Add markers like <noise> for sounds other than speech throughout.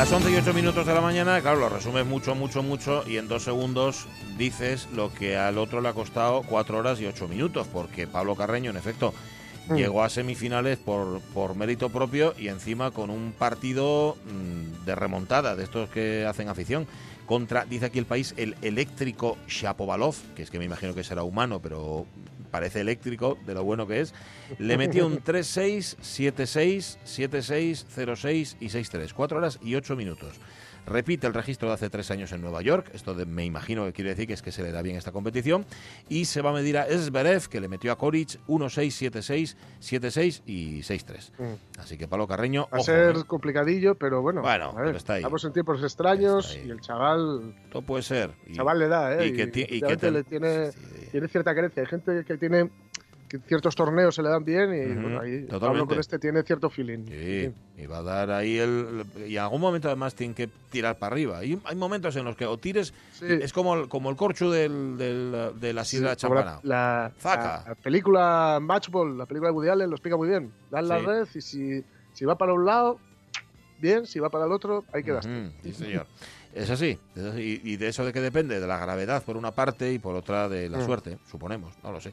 Las 11 y 8 minutos de la mañana, claro, lo resumes mucho, mucho, mucho y en dos segundos dices lo que al otro le ha costado 4 horas y 8 minutos, porque Pablo Carreño, en efecto, Mm. llegó a semifinales por, por mérito propio y encima con un partido mm, de remontada, de estos que hacen afición, contra, dice aquí el país, el eléctrico Shapovalov, que es que me imagino que será humano, pero parece eléctrico, de lo bueno que es, le metió un 3-6, 7-6, 7-6, 0-6 y 6-3. 4 horas y 8 minutos. Repite el registro de hace tres años en Nueva York. Esto de- me imagino que quiere decir que es que se le da bien esta competición. Y se va a medir a Esberev, que le metió a Koric 1-6, 7-6, 7-6 y 6-3. Mm. Así que Pablo Carreño. Va a ser ¿eh? complicadillo, pero bueno. Bueno, a ver, está ahí. Estamos en tiempos extraños y el chaval, Todo puede ser. Y- el chaval le da, ¿eh? y que y que ten- le tiene, sí. tiene cierta carencia. Hay gente que tiene que ciertos torneos se le dan bien y Ujú, bueno, ahí Pablo con este tiene cierto feeling. Sí, y va a dar ahí el. Y en algún momento además tiene que tirar para arriba. Hay, hay momentos en los que o tires. Sí. Es como el, como el corcho del, del- de la Sí, sidra como la, champana. la- Zaca. la- la película Matchball, la película de Woody Allen, lo explica muy bien. Dan la Sí. red y si, si va para un lado, bien, si va para el otro, ahí quedas. Ujú, sí, señor. Es así, es así. Y de eso de que depende, de la gravedad por una parte y por otra de la Mm. suerte, suponemos, no lo sé.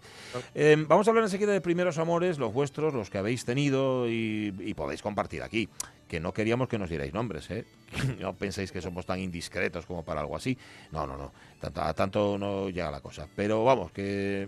Eh, vamos a hablar enseguida de primeros amores, los vuestros, los que habéis tenido y, y podéis compartir aquí. Que no queríamos que nos dierais nombres, ¿eh? <laughs> No penséis que somos tan indiscretos como para algo así. No, no, no. Tanto, a tanto no llega la cosa. Pero vamos, que,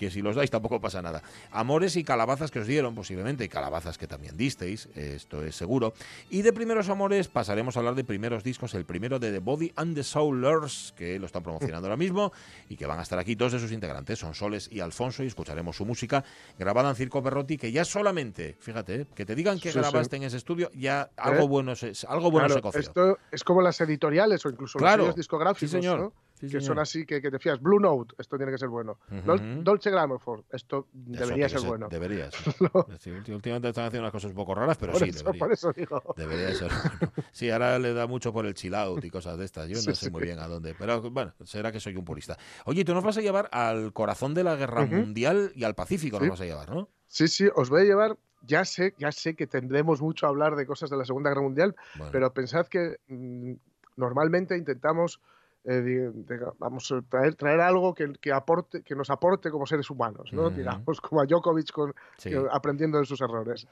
que si los dais tampoco pasa nada. Amores y calabazas que os dieron, posiblemente, y calabazas que también disteis, esto es seguro. Y de primeros amores pasaremos a hablar de primeros discos, el primero de The Body and the Soulers, que lo están promocionando ahora mismo, y que van a estar aquí dos de sus integrantes, son Soles y Alfonso, y escucharemos su música grabada en Circo Perrotti, que ya solamente, fíjate, eh, que te digan que Sí, sí. grabaste en ese estudio, ya algo ¿Eh? bueno se, algo bueno Claro, se coció. esto es como las editoriales o incluso Claro. los discográficos, Sí, señor. ¿no? Sí, que señor. son así, que, que te fías. Blue Note, esto tiene que ser bueno. Ujú. Dol- Dolce Gramophone, esto debería ser bueno. Debería ser. Sí, últimamente están haciendo unas cosas un poco raras, pero por, sí, eso, debería. por eso digo. Debería ser. bueno. Sí, ahora le da mucho por el chill out y cosas de estas. Yo no sé muy bien a dónde. Pero bueno, será que soy un purista. Oye, tú nos vas a llevar al corazón de la guerra mundial y al Pacífico nos vas a llevar, ¿no? Sí, sí, os voy a llevar. Ya sé, ya sé que tendremos mucho a hablar de cosas de la Segunda Guerra Mundial, Bueno, pero pensad que mm, normalmente intentamos eh, vamos a traer, traer algo que, que aporte, que nos aporte como seres humanos, ¿no? Digamos, <laughs> como a Djokovic con, sí. que- aprendiendo de sus errores.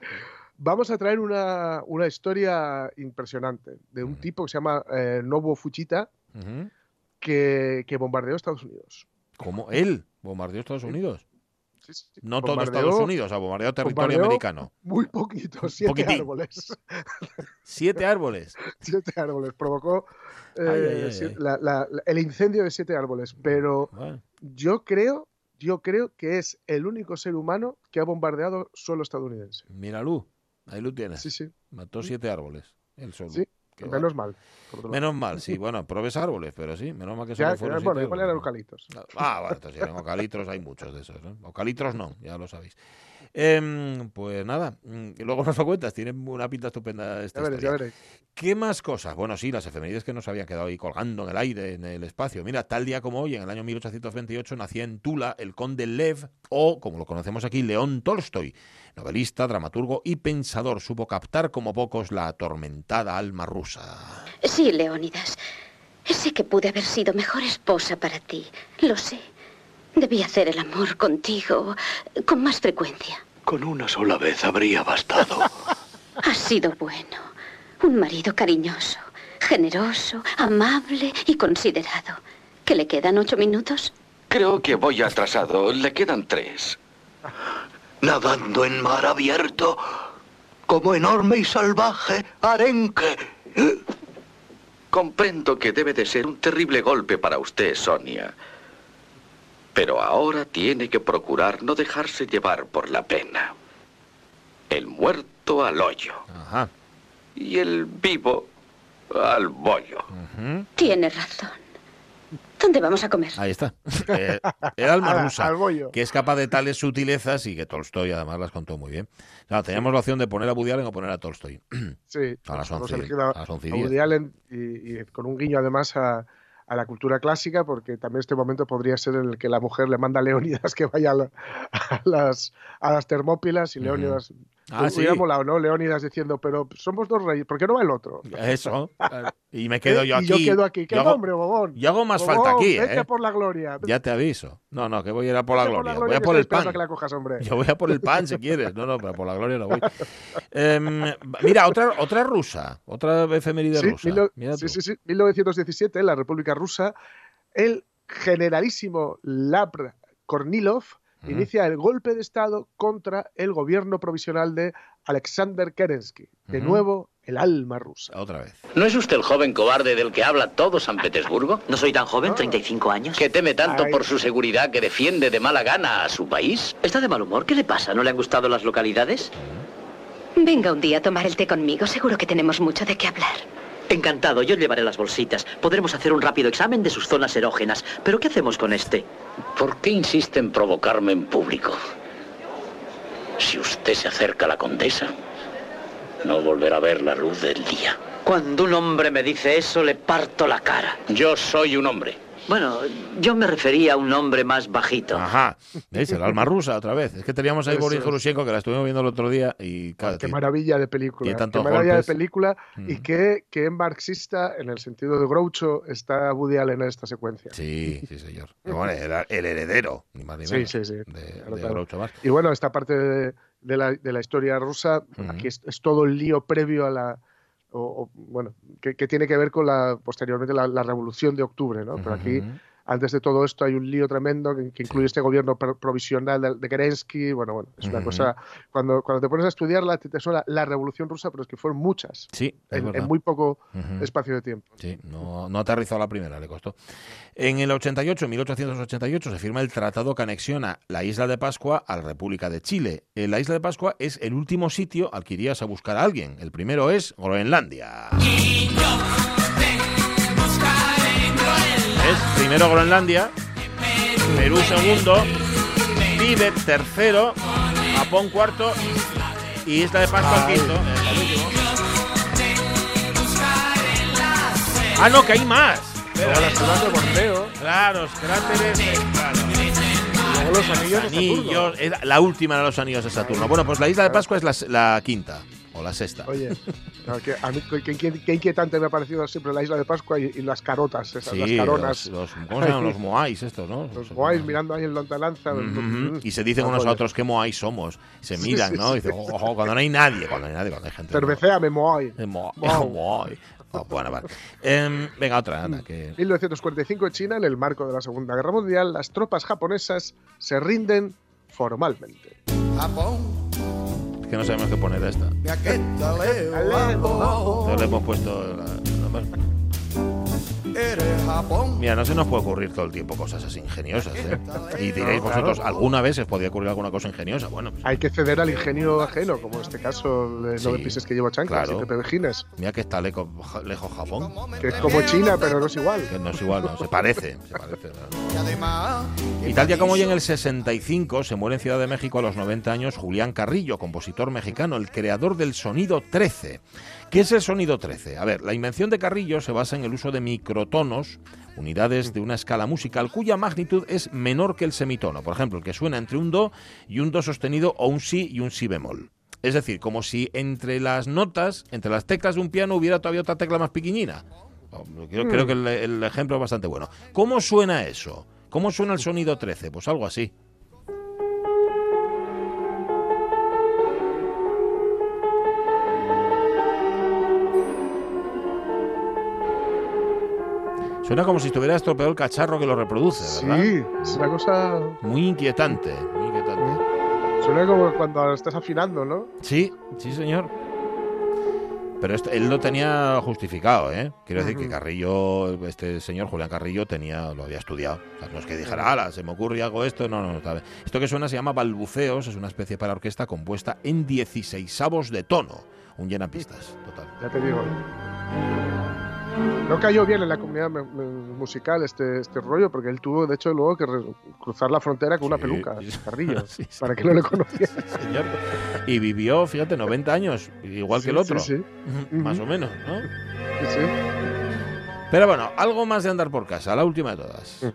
Vamos a traer una, una historia impresionante de un tipo que se llama eh, Nobuo Ujú. que, que bombardeó Estados Unidos. ¿Cómo? ¿Él bombardeó Estados Unidos? Sí, sí, sí. No todo Estados Unidos, o sea, bombardeó territorio americano. Muy poquito, siete Poquitín. árboles. Siete árboles. <laughs> siete árboles. Provocó eh, Ay, ay, ay, si- ay. la- la- la- el incendio de siete árboles. Pero Bueno, yo creo, yo creo que es el único ser humano que ha bombardeado suelo estadounidense. mira, Lu. Ahí lo tienes. Sí, sí. Mató siete árboles. Él solo. Sí, Qué. Menos mal. Menos mal, sí. Bueno, probes árboles, pero sí. Menos mal que fueron bueno, igual eran eucaliptos. Ah, bueno, entonces en eucalitros hay muchos de esos, ¿no? No, ya lo sabéis. Em, pues nada, mm, y luego nos lo cuentas, tiene una pinta estupenda esta Ya veréis, ya veréis. ¿Qué más cosas? Bueno, sí, las efemérides que nos habían quedado ahí colgando en el aire, en el espacio. Mira, tal día como hoy, en el año 1828, nacía en Tula el conde Lev, o, como lo conocemos aquí, León Tolstoy, novelista, dramaturgo y pensador. Supo captar como pocos la atormentada alma rusa. Sí, Leónidas. Sé que pude haber sido mejor esposa para ti. Lo sé. Debí hacer el amor contigo con más frecuencia. Con una sola vez habría bastado. Has sido bueno. Un marido cariñoso, generoso, amable y considerado. ¿Que le quedan ocho minutos? Creo que voy atrasado. Le quedan tres. Nadando en mar abierto, como enorme y salvaje arenque. Comprendo que debe de ser un terrible golpe para usted, Sonia. Pero ahora tiene que procurar no dejarse llevar por la pena. El muerto al hoyo Ajá. y el vivo al bollo. Tiene razón. ¿Dónde vamos a comer? Ahí está. <laughs> Eh, el alma Al- rusa, al bollo. que es capaz de tales sutilezas y que Tolstoy además las contó muy bien. Claro, teníamos la opción de poner a Woody Allen o poner a Tolstoy. Sí, A las hemos 11, elegido a, a las 11 y a 10. Woody Allen y, y con un guiño además a, a la cultura clásica, porque también este momento podría ser en el que la mujer le manda <laughs> a Leónidas que vaya a, la- a las, a las Termópilas y. Leónidas. Ah, sí. Hubiera molado, ¿no? Leónidas diciendo, pero somos dos reyes, ¿por qué no va el otro? Eso. <laughs> Y me quedo ¿Eh? yo y aquí. yo quedo aquí. ¿Qué Yo hago- nombre, bobón? Yo hago más Bobón, falta aquí, vete ¿eh? por la gloria. Ya te aviso. No, no, que voy a ir a por la Vete gloria. por Voy a por el pan. que la cojas, hombre. Yo voy a por el pan si quieres. No, no, pero por la gloria no voy. Em, mira, otra, otra rusa. Otra efeméride Sí, rusa. mil no- Mira sí, sí, sí. 1917, en la República Rusa, el generalísimo Labr Kornilov Inicia el golpe de Estado contra el gobierno provisional de Alexander Kerensky. De nuevo, el alma rusa. Otra vez. ¿No es usted el joven cobarde del que habla todo San <laughs> Petersburgo? No soy tan joven, 35 años. ¿Que teme tanto Ay. por su seguridad que defiende de mala gana a su país? ¿Está de mal humor? ¿Qué le pasa? ¿No le han gustado las localidades? Venga un día a tomar el té conmigo. Seguro que tenemos mucho de qué hablar. Encantado, yo llevaré las bolsitas. Podremos hacer un rápido examen de sus zonas erógenas. ¿Pero qué hacemos con este? ¿Por qué insiste en provocarme en público? Si usted se acerca a la condesa, no volverá a ver la luz del día. Cuando un hombre me dice eso, le parto la cara. Yo soy un hombre. Bueno, yo me refería a un hombre más bajito. Ajá. ¿Veis? El alma rusa otra vez. Es que teníamos ahí Boris es. Goroshenko, que la estuvimos viendo el otro día y claro, Qué que- maravilla de película. Qué maravilla golpes. de película y Mm. qué, qué marxista, en el sentido de Groucho, está Woody Allen en esta secuencia. Sí, sí, señor. Bueno, era el heredero, ni más ni Sí, menos, sí, sí. de, Claro, de claro. Groucho Marx. Y bueno, esta parte de, de la, de la historia rusa, Ujú. aquí es, es todo el lío previo a la. O- bueno, que, tiene que ver con la posteriormente la, revolución de octubre, ¿no? Pero aquí. Antes de todo esto, hay un lío tremendo que, que incluye este gobierno pro- provisional de, de Kerensky. Bueno, bueno, es una Ujú. cosa. Cuando, cuando te pones a estudiarla, te, te suena la revolución rusa, pero es que fueron muchas, Sí, en, en muy poco Ujú. espacio de tiempo. Sí, no, no aterrizó a la primera, le costó. En el 88, 1888, se firma el tratado que anexiona la isla de Pascua a la República de Chile. La isla de Pascua es el último sitio al que irías a buscar a alguien. El primero es Groenlandia. Es primero Groenlandia, Perú segundo, Tíbet tercero, Japón cuarto y Isla de Pascua quinto. Ah, no, que hay más. Las de Claro, los cráteres. claro. y luego los anillos de Saturno. La última de los anillos de Saturno. Bueno, pues la isla de Pascua es la, la quinta o la sexta. Oye, que a mí qué, qué- qué inquietante me ha parecido siempre la isla de Pascua y, y las carotas, esas, Sí, las caronas. los, los- ¿cómo se llaman? Los moais estos, ¿no? Los guays mirando ahí en lontananza. Ujú, Y se dicen Ah, unos a otros qué moais somos. Se Sí, miran, sí, ¿no? Y sí. dicen, ojo, cuando no hay nadie, cuando no hay nadie, cuando hay gente. ¿no? Cervecéame, Moai. Eh, mo- Wow. <laughs> moai. <laughs> Oh, bueno, vale. Em, venga, otra, Ana, que... 1945 en China, en el marco de la Segunda Guerra Mundial, las tropas japonesas se rinden formalmente. Es que no sabemos qué poner a esta. Entonces le hemos puesto la- la- Mira, no se nos puede ocurrir todo el tiempo cosas así ingeniosas, ¿eh? Y diréis Claro. vosotros, ¿alguna vez os podía ocurrir alguna cosa ingeniosa? Bueno, pues Hay que ceder al ingenio ajeno, como en este caso de Sí, No me pises que llevo chanclas claro. y Pepe Vejines, mira que está leco- lejos Japón, que es como China, pero no es igual. que no es igual, no, se parece. Se parece ¿no? Y tal día como hoy en el 65 se muere en Ciudad de México a los 90 años Julián Carrillo, compositor mexicano, el creador del sonido 13. ¿Qué es el sonido 13? A ver, la invención de Carrillo se basa en el uso de microtonos, unidades de una escala musical cuya magnitud es menor que el semitono. Por ejemplo, el que suena entre un do y un do sostenido o un si y un si bemol. Es decir, como si entre las notas, entre las teclas de un piano hubiera todavía otra tecla más pequeñina. Creo, creo que el, el ejemplo es bastante bueno. ¿Cómo suena eso? ¿Cómo suena el sonido 13? Pues algo así. Suena como si estuviera estropeado el cacharro que lo reproduce, ¿verdad? Sí, es una cosa. Muy inquietante, muy inquietante. Suena como cuando estás afinando, ¿no? Sí, sí, señor. Pero esto- él lo tenía justificado, ¿eh? Quiero decir que Ujú. Carrillo, este señor Julián Carrillo, tenía, lo había estudiado. O sea, no es que dijera, ala, se me ocurre y hago esto. No, no, no. Esto que suena se llama balbuceos, es una especie para orquesta compuesta en 16 de tono. Un llenapistas, total. Ya te digo. No cayó bien en la comunidad musical este, este rollo, porque él tuvo, de hecho, luego que cruzar la frontera con una peluca, <laughs> carrillo, para que no le conociera. Y vivió, fíjate, 90 años, igual que el otro. Más o menos, ¿no? Sí, Pero bueno, algo más de andar por casa, la última de todas.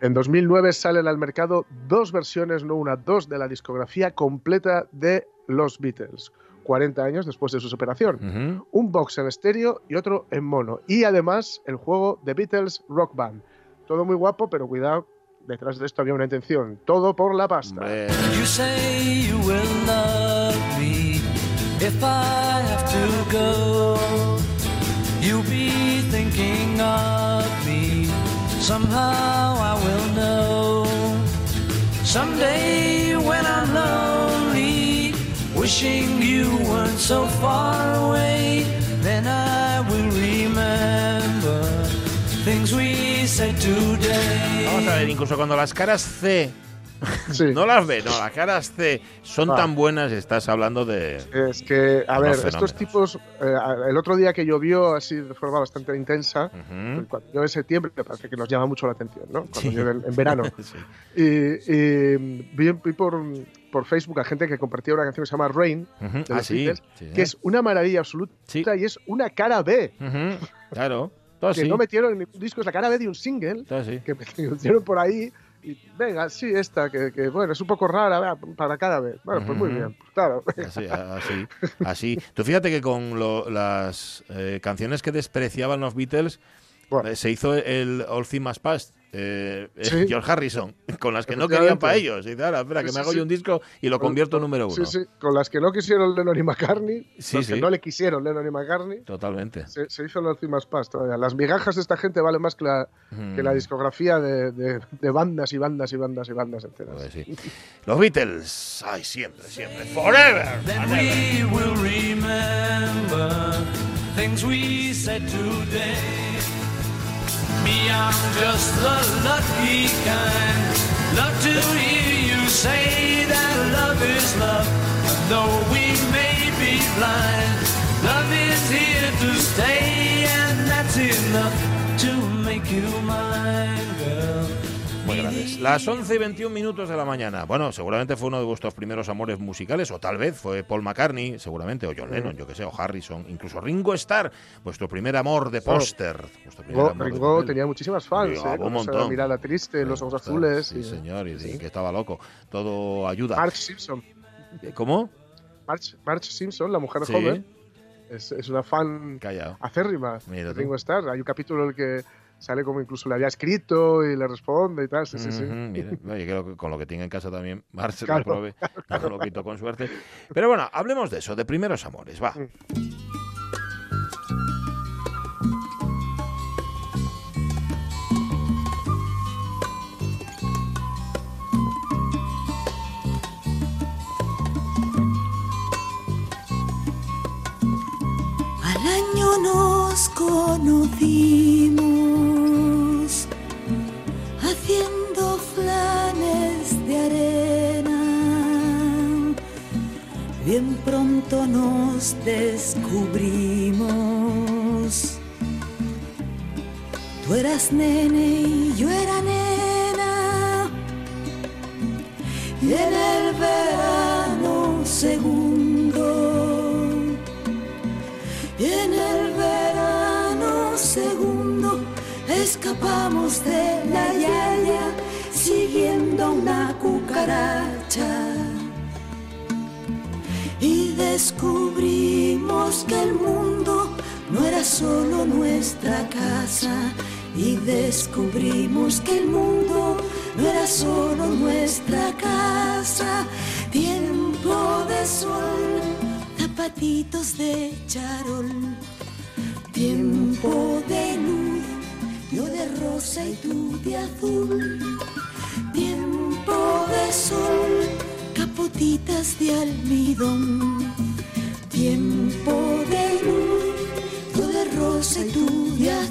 En 2009 salen al mercado dos versiones, no una, dos de la discografía completa de los Beatles 40 años después de su separación. Un box en estéreo y otro en mono. Y además el juego The Beatles Rock Band. Todo muy guapo, pero cuidado, detrás de esto había una intención. Todo por la pasta. You say you will love me if I have to go. You'll be thinking of me. Somehow I will know. Someday when I'm lonely. Wishing you weren't so far away, then I will remember things we said today. Vamos a ver, incluso cuando las caras C no las ve, no, las caras C son ah. tan buenas, estás hablando de. Es que, a ver, estos tipos, eh, el otro día que llovió así de forma bastante intensa, cuando llueve en septiembre, me parece que nos llama mucho la atención, ¿no? Cuando llueve en, verano. <laughs> y, vi, por, por, Facebook a gente que compartía una canción que se llama Rain, ah, que es una maravilla absoluta y es una cara B. Claro. que no metieron en ningún disco, es la cara B de un single que <laughs> metieron por ahí y venga, sí, esta, que, bueno, es un poco rara para cada vez. Bueno, pues muy bien, pues claro. Así, así, así. Tú fíjate que con las eh, canciones que despreciaban los Beatles, eh, se hizo el All Things Past eh, George Harrison, <laughs> con las que no querían para ellos. Y dice, ahora, espera, que me hago yo un disco y lo convierto en número uno. Sí, sí, con las que no quisieron Lennon y McCartney, los que no le quisieron Lennon y McCartney. Totalmente. Se, hizo el Ultimas Past todavía. Las migajas de esta gente valen más que la, que la mm. discografía de, de, bandas y bandas y bandas y bandas enteras. Pues sí. Los Beatles, ay, siempre, siempre, forever. Then Me, I'm just the lucky kind. Love to hear you say that love is love. Though we may be blind, love is here to stay, and that's enough to make you mine, girl. Muy grandes. Las 11 y 21 minutos de la mañana. Bueno, seguramente fue uno de vuestros primeros amores musicales, o tal vez fue Paul McCartney, seguramente, o John Lennon, yo que sé, o Harrison, incluso Ringo Starr, vuestro primer amor de póster. Ringo, tenía muchísimas fans, ¿eh? un montón. Mirada triste, los ojos azules. Sí, señor, y, que estaba loco. Todo ayuda. Marge Simpson. ¿Cómo? Marge, Simpson, la mujer joven, es, una fan acérrima de Ringo Starr. Hay un capítulo en el que sale como incluso le había escrito y le responde y tal. Sí, sí, sí. <laughs> creo que con lo que tiene en casa también, Marcel lo prove, no lo quito con suerte. Pero bueno, hablemos de eso, de primeros amores, va. Mm. Al año nos conocimos Pronto nos descubrimos. Tú eras nene y yo era nena. Y en el verano segundo. Y en el verano segundo escapamos de la yaya siguiendo una cucaracha. Descubrimos que el mundo no era solo nuestra casa. Y descubrimos que el mundo no era solo nuestra casa. Tiempo de sol, zapatitos de charol. Tiempo de luz yo de rosa y tú de azul. Tiempo de sol, capotitas de almidón. Tiempo de luz, yo de rosa tú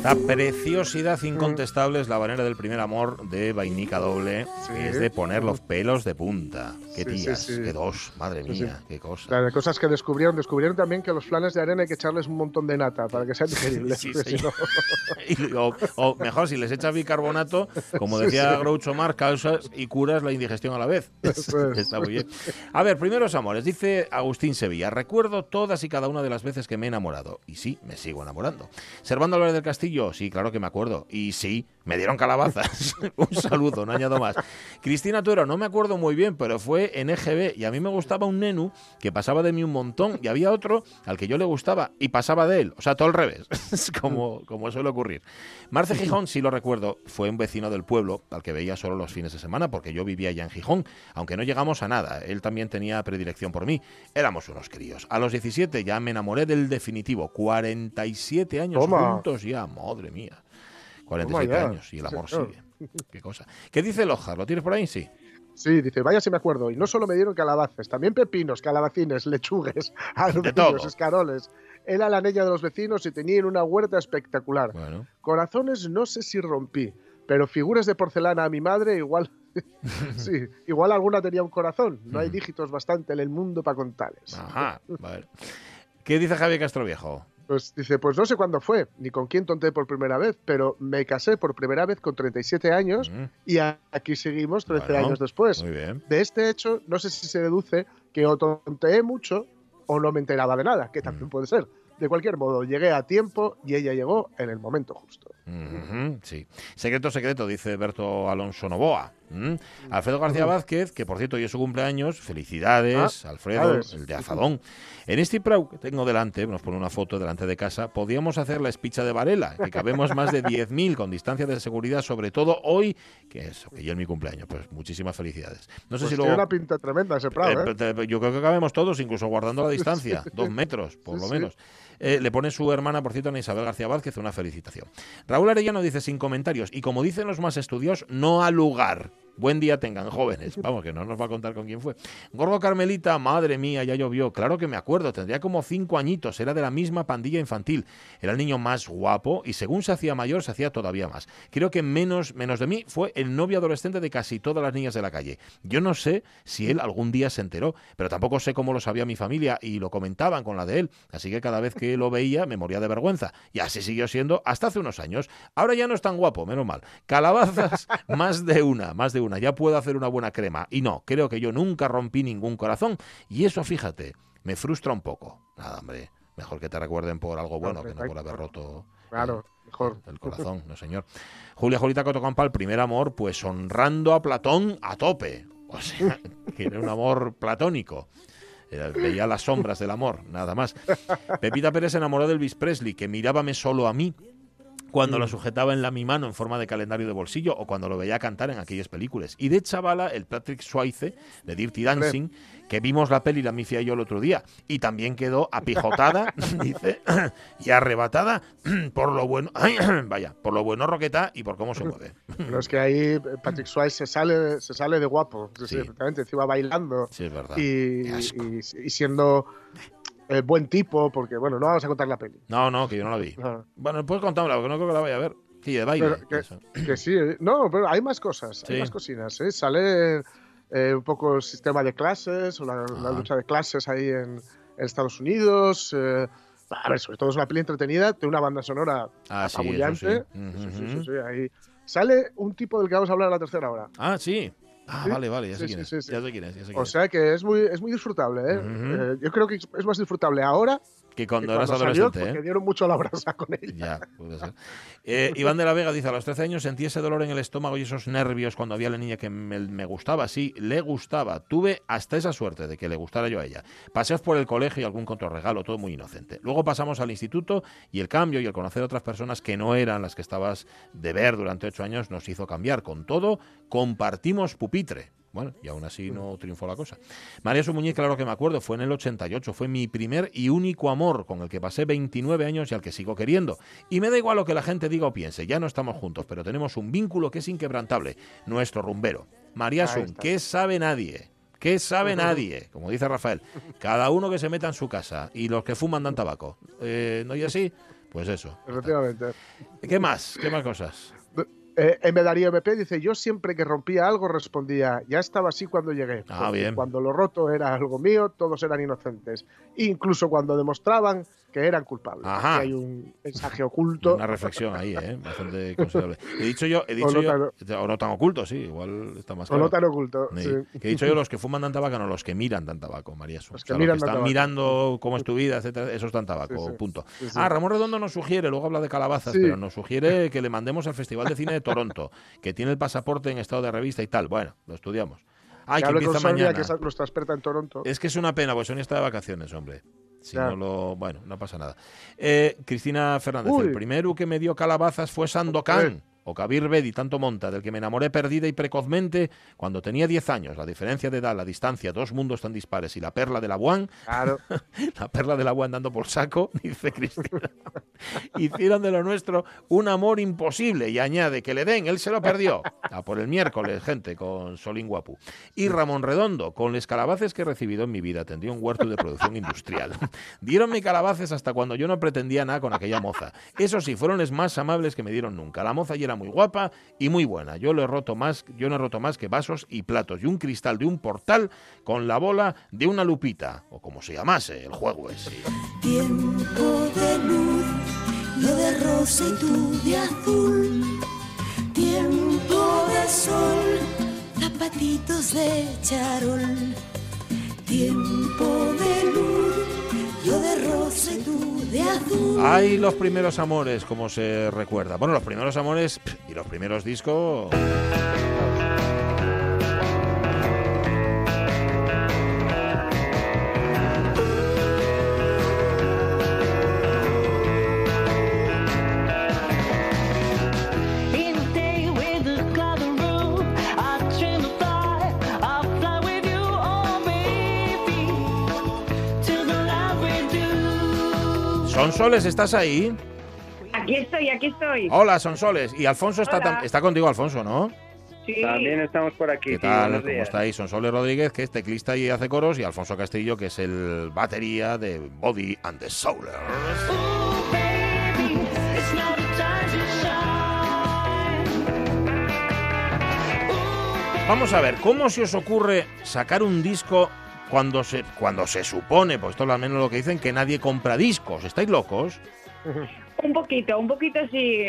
La preciosidad incontestable es la banera del primer amor de Vainica Doble, es de poner los pelos de punta. Qué Sí, tías, sí. qué dos, madre mía, qué cosa. Las cosas que descubrieron, descubrieron también que a los flanes de arena hay que echarles un montón de nata para que sean digeribles. O, <laughs> o mejor, si les echas bicarbonato, como decía. Groucho Marx, causas y curas la indigestión a la vez. Eso es. <laughs> Está muy bien. A ver, primeros amores, dice Agustín Sevilla. Recuerdo todas y cada una de las veces que me he enamorado. Y sí, me sigo enamorando. Servando Álvarez del Castillo, sí, claro que me acuerdo. Y sí, me dieron calabazas. <laughs> Un saludo, no añado más. Cristina Tuero, no me acuerdo muy bien, pero fue en EGB. Y a mí me gustaba un nenu que pasaba de mí un montón. Y había otro al que yo le gustaba y pasaba de él. O sea, todo al revés. <laughs> Como, como suele ocurrir. Marce Gijón, sí lo recuerdo, fue un vecino del pueblo al que veía solo los fines de semana, porque yo vivía ya en Gijón, aunque no llegamos a nada. Él también tenía predilección por mí. Éramos unos críos. A los 17 ya me enamoré del definitivo. 47 años Toma. juntos ya, madre mía. 47 Toma ya. años y el amor sigue. Qué cosa. ¿Qué dice Loja? ¿Lo tienes por ahí? Sí. Sí, dice, vaya si me acuerdo. Y no solo me dieron calabazas, también pepinos, calabacines, lechugues, <laughs> todo. escaroles. Era la niña de los vecinos y tenían una huerta espectacular. Bueno. Corazones no sé si rompí, pero figuras de porcelana a mi madre igual... <laughs> <laughs> sí, igual alguna tenía un corazón. No hay Ujú. dígitos bastante en el mundo para contarles. Ajá. Vale. ¿Qué dice Javier Castroviejo? Pues dice, pues no sé cuándo fue, ni con quién tonté por primera vez, pero me casé por primera vez con 37 años Mm, y aquí seguimos 13 Bueno, años después. Muy bien. De este hecho, no sé si se deduce que o tonteé mucho o no me enteraba de nada, que también Mm. puede ser. De cualquier modo, llegué a tiempo y ella llegó en el momento justo. Sí. Secreto, secreto, dice Berto Alonso Novoa. ¿Mm? Alfredo García Vázquez, que por cierto hoy es su cumpleaños, felicidades, Ah, Alfredo, el de Azadón. En este Prau que tengo delante, nos pone una foto delante de casa, podríamos hacer la espicha de Varela, que cabemos más de 10.000 con distancia de seguridad, sobre todo hoy, que es que yo es mi cumpleaños. Pues muchísimas felicidades. No sé Pues si tiene una pinta tremenda ese Prado, Eh, ¿eh? Yo creo que cabemos todos, incluso guardando la distancia, dos metros, por Sí, lo sí. menos. Eh, le pone su hermana, por cierto, Ana Isabel García Vázquez, una felicitación. Raúl Arellano dice sin comentarios, y como dicen los más estudiados, no al lugar. Buen día tengan, jóvenes. Vamos, que no nos va a contar con quién fue. Gordo Carmelita, madre mía, ya llovió. Claro que me acuerdo, tendría como cinco añitos, era de la misma pandilla infantil. Era el niño más guapo y según se hacía mayor, se hacía todavía más. Creo que menos, menos de mí fue el novio adolescente de casi todas las niñas de la calle. Yo no sé si él algún día se enteró, pero tampoco sé cómo lo sabía mi familia y lo comentaban con la de él. Así que cada vez que lo veía me moría de vergüenza. Y así siguió siendo hasta hace unos años. Ahora ya no es tan guapo, menos mal. Calabazas, <laughs> más de una, más de una. Ya puedo hacer una buena crema. Y no, creo que yo nunca rompí ningún corazón. Y eso, fíjate, me frustra un poco. Nada, hombre. Mejor que te recuerden por algo bueno que no por haber roto Claro, mejor. el corazón, no señor. Julia Jolita Cotocampa, el primer amor, pues honrando a Platón a tope. O sea, <laughs> que era un amor platónico. Era- veía las sombras del amor, nada más. Pepita Pérez se enamoró de Elvis Presley, que mirábame solo a mí cuando lo sujetaba en la mi mano en forma de calendario de bolsillo o cuando lo veía cantar en aquellas películas. Y de chavala, el Patrick Swayze de Dirty Dancing, que vimos la peli la Mifia y yo el otro día, y también quedó apijotada, <laughs> dice, y arrebatada por lo bueno, <coughs> vaya, por lo bueno Roqueta y por cómo se mueve. Pero es que ahí Patrick Swayze se sale, se sale de guapo. Sí, efectivamente, encima bailando Sí, es verdad. y, Qué asco. y- y siendo eh, buen tipo, porque bueno, no vamos a contar la peli. No, no, que yo no la vi. Ah, Bueno, puedes contármela, porque no creo que la vaya a ver. Sí, de baile. Que-. Que sí, eh, no, pero hay más cosas, Sí. hay más cocinas. ¿eh? Sale eh, un poco el sistema de clases, o la, la lucha de clases ahí en, en Estados Unidos. eh, a ver, sobre todo es una peli entretenida, tiene una banda sonora Ah, sí, apabullante. ahí. Sale un tipo del que vamos a hablar a la tercera hora. Ah, sí. Ah, Sí, vale, vale, ya sé sí, quién sí, es. Ya sé quién es, ya sé quién O es. sea que es muy, es muy disfrutable. ¿eh? Eh, yo creo que es más disfrutable ahora Que que cuando eras salió, adolescente, porque ¿eh? dieron mucho la brasa con ella. Ya, puede ser. Eh, Iván de la Vega dice, a los 13 años sentí ese dolor en el estómago y esos nervios cuando había la niña que me, me gustaba. Sí, le gustaba. Tuve hasta esa suerte de que le gustara yo a ella. Paseos por el colegio y algún contrarregalo, todo muy inocente. Luego pasamos al instituto y el cambio y el conocer a otras personas que no eran las que estabas de ver durante ocho años nos hizo cambiar. Con todo, compartimos pupitre. Bueno, y aún así no triunfó la cosa. María Sumuñiz, claro que me acuerdo, fue en el 88. Fue mi primer y único amor con el que pasé 29 años y al que sigo queriendo. Y me da igual lo que la gente diga o piense, ya no estamos juntos, pero tenemos un vínculo que es inquebrantable, nuestro rumbero. María Sun. ¿qué sabe nadie? ¿Qué sabe nadie? Como dice Rafael, cada uno que se meta en su casa y los que fuman dan tabaco. Eh, ¿No y así? Pues eso. Efectivamente. ¿Qué más? ¿Qué más cosas? Eh, M. Darío MP dice, yo siempre que rompía algo respondía, ya estaba así cuando llegué. Ah, bien. Cuando lo roto era algo mío, todos eran inocentes. Incluso cuando demostraban que eran culpables. Ajá. Aquí hay un mensaje oculto. Una reflexión ahí, ¿eh? Bastante <laughs> considerable. He dicho yo, he O dicho no yo, o no tan oculto, sí, igual está más O no claro. tan oculto. Sí. sí. Que he dicho yo los que fuman dan tabaco, no los que miran dan tabaco, María. Los O sea, miran los que están tabaco. mirando cómo es tu vida, etcétera, esos dan tabaco, Sí, sí. punto. Ah, Ramón Redondo nos sugiere, luego habla de calabazas, pero nos sugiere que le mandemos al Festival de Cine de Toronto, que tiene el pasaporte en estado de revista y tal. Bueno, lo estudiamos. Ay, Que que hable con empieza Sonia, mañana. que es nuestra experta en Toronto. Es que es una pena, porque Sonia está de vacaciones, hombre. Si no lo. Bueno, no pasa nada. Eh, Cristina Fernández, Uy. el primero que me dio calabazas fue Sandokan. O Kabir Bedi, tanto monta, del que me enamoré perdida y precozmente cuando tenía 10 años. La diferencia de edad, la distancia, dos mundos tan dispares y la perla de la Buan, Claro. <laughs> la perla de la Buan dando por saco, <laughs> dice Cristina. Hicieron de lo nuestro un amor imposible y añade que le den, él se lo perdió. A por el miércoles, gente, con Solín Guapu. Y Ramón Redondo, con los calabaces que he recibido en mi vida, tendría un huerto de producción industrial. <laughs> Dieronme calabaces hasta cuando yo no pretendía nada con aquella moza. Eso sí, fueron los más amables que me dieron nunca. La moza ya era muy guapa y muy buena. Yo lo he roto más, yo no he roto más que vasos y platos y un cristal de un portal con la bola de una lupita, o como se llamase el juego ese. Tiempo de luz, yo de rosa y tú de azul. Tiempo de sol, zapatitos de charol. Tiempo de luz, Hay los primeros amores, como se recuerda. Bueno, los primeros amores y los primeros discos. Sonsoles, ¿estás ahí? Aquí estoy, aquí estoy. Hola, Sonsoles. Y Alfonso está, Hola. está contigo, Alfonso, ¿no? Sí. También estamos por aquí. ¿Qué tal? ¿Cómo estáis? Sonsoles Rodríguez, que es teclista y hace coros, y Alfonso Castillo, que es el batería de Body and the Soulers. Vamos a ver, ¿cómo se os ocurre sacar un disco cuando se, cuando se supone, pues esto es al menos lo que dicen, que nadie compra discos? ¿Estáis locos? Un poquito, un poquito sí,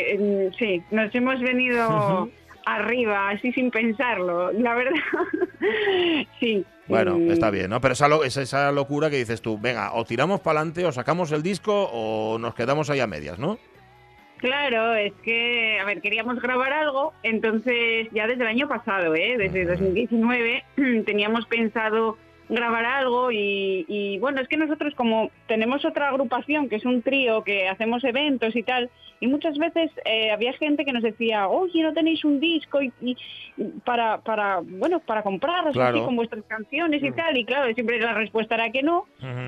sí. Nos hemos venido arriba, así sin pensarlo, la verdad. <laughs> sí. Bueno, está bien, ¿no? Pero esa, lo- es esa locura que dices tú, venga, o tiramos para adelante, o sacamos el disco, o nos quedamos ahí a medias, ¿no? Claro, es que, a ver, queríamos grabar algo, entonces ya desde el año pasado, ¿eh? desde 2019, <clears throat> teníamos pensado grabar algo y, y, bueno, es que nosotros como tenemos otra agrupación que es un trío que hacemos eventos y tal, y muchas veces eh, había gente que nos decía, oye, no tenéis un disco y, y- para, para, bueno, para comprar así con vuestras canciones y tal, y claro, siempre la respuesta era que no,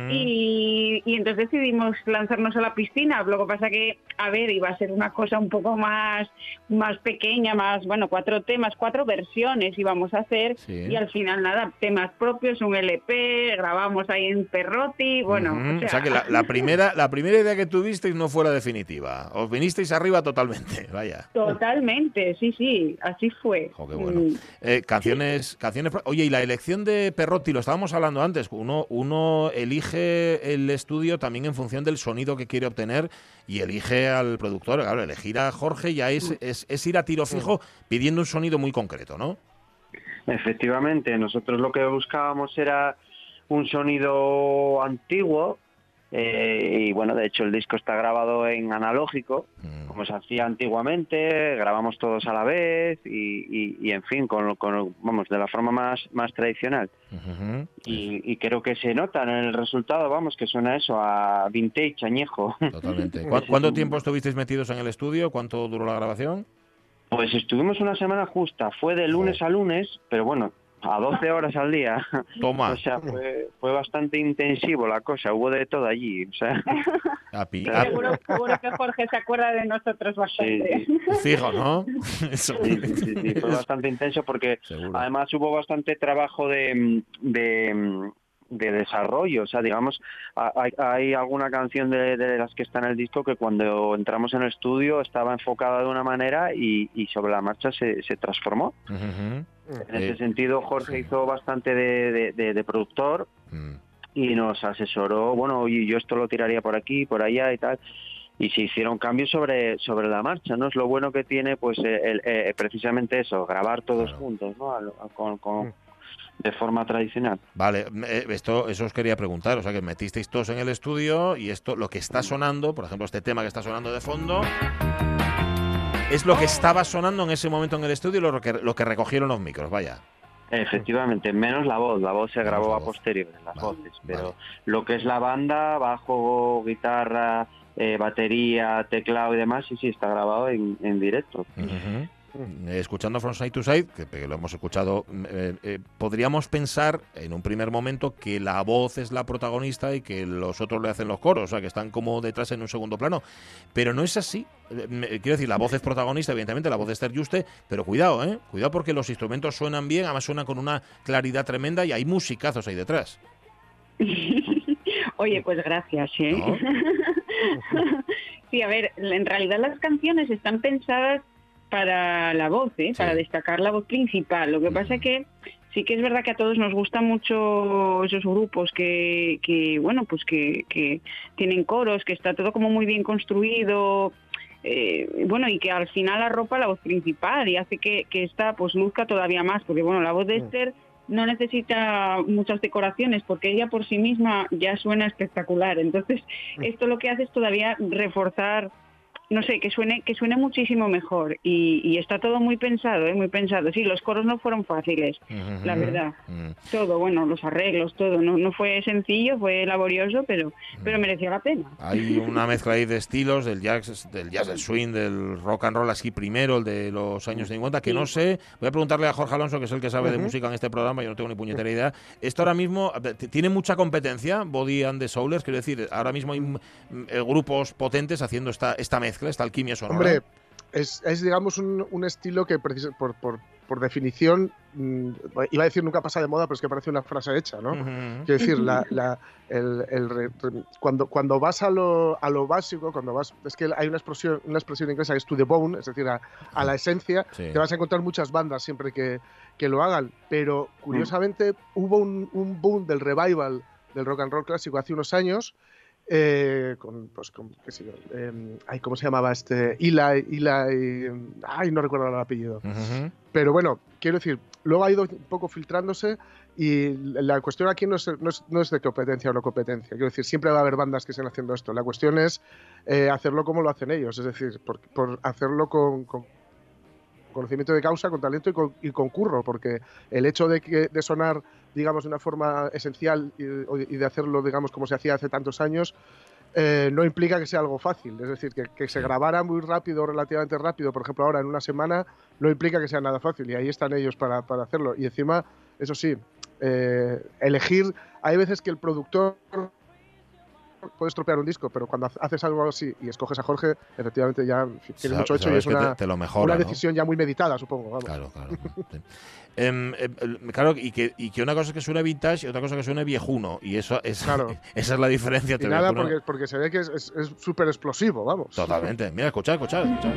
y, y entonces decidimos lanzarnos a la piscina. Lo que pasa que, a ver, iba a ser una cosa un poco más, más pequeña, más, bueno, cuatro temas, cuatro versiones íbamos a hacer. Sí. Y al final, nada, temas propios, un LP, grabamos ahí en Perroti, bueno, o sea, que la, la primera, la primera idea que tuvisteis no fue la definitiva. Os vinisteis arriba totalmente, <laughs> vaya. totalmente, sí, sí, así fue. Qué bueno. Mm. Eh, canciones, canciones. Oye, y la elección de Perrotti, lo estábamos hablando antes. Uno, uno elige el estudio también en función del sonido que quiere obtener y elige al productor. Claro, elegir a Jorge ya es, es, es ir a tiro fijo pidiendo un sonido muy concreto, ¿no? Efectivamente, nosotros lo que buscábamos era un sonido antiguo eh, y bueno, de hecho el disco está grabado en analógico, Mm. como se hacía antiguamente, grabamos todos a la vez y, y- y, en fin, con, con vamos, de la forma más, más tradicional. Y, y creo que se nota en el resultado, vamos, que suena eso a vintage, añejo. Totalmente. <laughs> ¿Cuá- ¿Cuánto tiempo estuvisteis metidos en el estudio? ¿Cuánto duró la grabación? Pues estuvimos una semana justa, fue de lunes a lunes, pero bueno, a 12 horas al día. <laughs> Toma. O sea, fue, fue bastante intensivo la cosa, hubo de todo allí. O sea, <laughs> Api- Seguro, seguro que Jorge se acuerda de nosotros bastante. sí, <laughs> fijo, ¿no? Eso. sí, sí, sí, sí, fue bastante intenso porque Seguro. además hubo bastante trabajo de, de de desarrollo. O sea, digamos, ha- hay, hay alguna canción de, de las que está en el disco que cuando entramos en el estudio estaba enfocada de una manera y, y sobre la marcha se, se transformó. En ese Eh, sentido, Jorge hizo bastante de, de- productor mm. y nos asesoró, bueno, yo esto lo tiraría por aquí, por allá y tal. Y se hicieron cambios sobre, sobre la marcha, ¿no? Es lo bueno que tiene, pues, eh, el- eh, precisamente eso, grabar todos juntos, ¿no? Al- a- con- con- de forma tradicional. Vale, eh, esto eso os quería preguntar, o sea que metisteis todos en el estudio y esto lo que está sonando, por ejemplo, este tema que está sonando de fondo es lo que estaba sonando en ese momento en el estudio y lo que lo que recogieron los micros, vaya. Efectivamente, menos la voz, la voz se grabó a posteriori, las voces, pero lo que es la banda, bajo, guitarra, eh, batería, teclado y demás, sí, sí, está grabado en, en directo. Escuchando From Side to Side, que, lo hemos escuchado, mm, eh, eh, podríamos pensar en un primer momento que la voz es la protagonista y que los otros le hacen los coros, o sea, que están como detrás en un segundo plano. Pero no es así. Eh, Quiero decir, la voz es protagonista, evidentemente, la voz de Esther Juste, pero cuidado, ¿eh? Cuidado porque los instrumentos suenan bien, además suenan con una claridad tremenda y hay musicazos ahí detrás. <laughs> Oye, pues gracias, ¿eh? <laughs> sí, a ver, en realidad las canciones están pensadas para la voz, ¿eh? Para destacar la voz principal. Lo que pasa que sí que es verdad que a todos nos gustan mucho esos grupos que, que bueno, pues que, que tienen coros, que está todo como muy bien construido, eh, bueno, y que al final arropa la voz principal y hace que, que esta pues luzca todavía más, porque bueno, la voz de Esther no necesita muchas decoraciones porque ella por sí misma ya suena espectacular. Entonces, esto lo que hace es todavía reforzar no sé, que suene, que suene muchísimo mejor y, y está todo muy pensado, ¿eh? muy pensado. Sí, los coros no fueron fáciles, la verdad. Todo, bueno, los arreglos, todo. No, no fue sencillo, fue laborioso, pero, pero mereció la pena. Hay una mezcla ahí de estilos, del jazz, del jazz, del swing, del rock and roll así primero, el de los años 50, que no sé, voy a preguntarle a Jorge Alonso, que es el que sabe de música en este programa, yo no tengo ni puñetera idea. Esto ahora mismo, ¿tiene mucha competencia, Body and the Soulers? Quiero decir, ahora mismo hay mm, eh, grupos potentes haciendo esta, esta mezcla, esta alquimia sonora. Hombre, es, es, digamos un, un estilo que precis- por, por, por definición, mm, iba a decir nunca pasa de moda, pero es que parece una frase hecha, ¿no? Quiero decir, la, <laughs> la- el- el re- re- cuando, cuando vas a lo, a lo básico, cuando vas, es que hay una expresión, una expresión inglesa que es to the bone, es decir, a, a la esencia, Sí. te vas a encontrar muchas bandas siempre que, que lo hagan, pero curiosamente hubo un, un boom del revival del rock and roll clásico hace unos años, eh, con, pues, con, qué sé yo, eh, ay, ¿cómo se llamaba este? Eli, Eli, ay, no recuerdo el apellido. Pero bueno, quiero decir, luego ha ido un poco filtrándose y la cuestión aquí no es, no es, no es de competencia o no competencia. Quiero decir, siempre va a haber bandas que estén haciendo esto. La cuestión es eh, hacerlo como lo hacen ellos, es decir, por, por hacerlo con, con conocimiento de causa, con talento y con, y con curro, porque el hecho de, que, de sonar, digamos, de una forma esencial y, y de hacerlo, digamos, como se hacía hace tantos años, eh, no implica que sea algo fácil. Es decir, que, que se grabara muy rápido, relativamente rápido, por ejemplo, ahora en una semana, no implica que sea nada fácil. Y ahí están ellos para, para hacerlo. Y encima, eso sí, eh, elegir, hay veces que el productor puede estropear un disco, pero cuando haces algo así y escoges a Jorge, efectivamente ya tienes Sa- mucho hecho y es te- una, te lo mejora, una ¿no? decisión ya muy meditada, supongo. Vamos. Claro, claro. sí. <laughs> Em, em, claro, y que, y que una cosa es que suene vintage y otra cosa que suene viejuno. Y eso es, Claro. <laughs> esa es la diferencia Y nada, porque, porque se ve que es- es es súper explosivo, vamos. Totalmente. Mira, escuchad, escuchad, escuchad.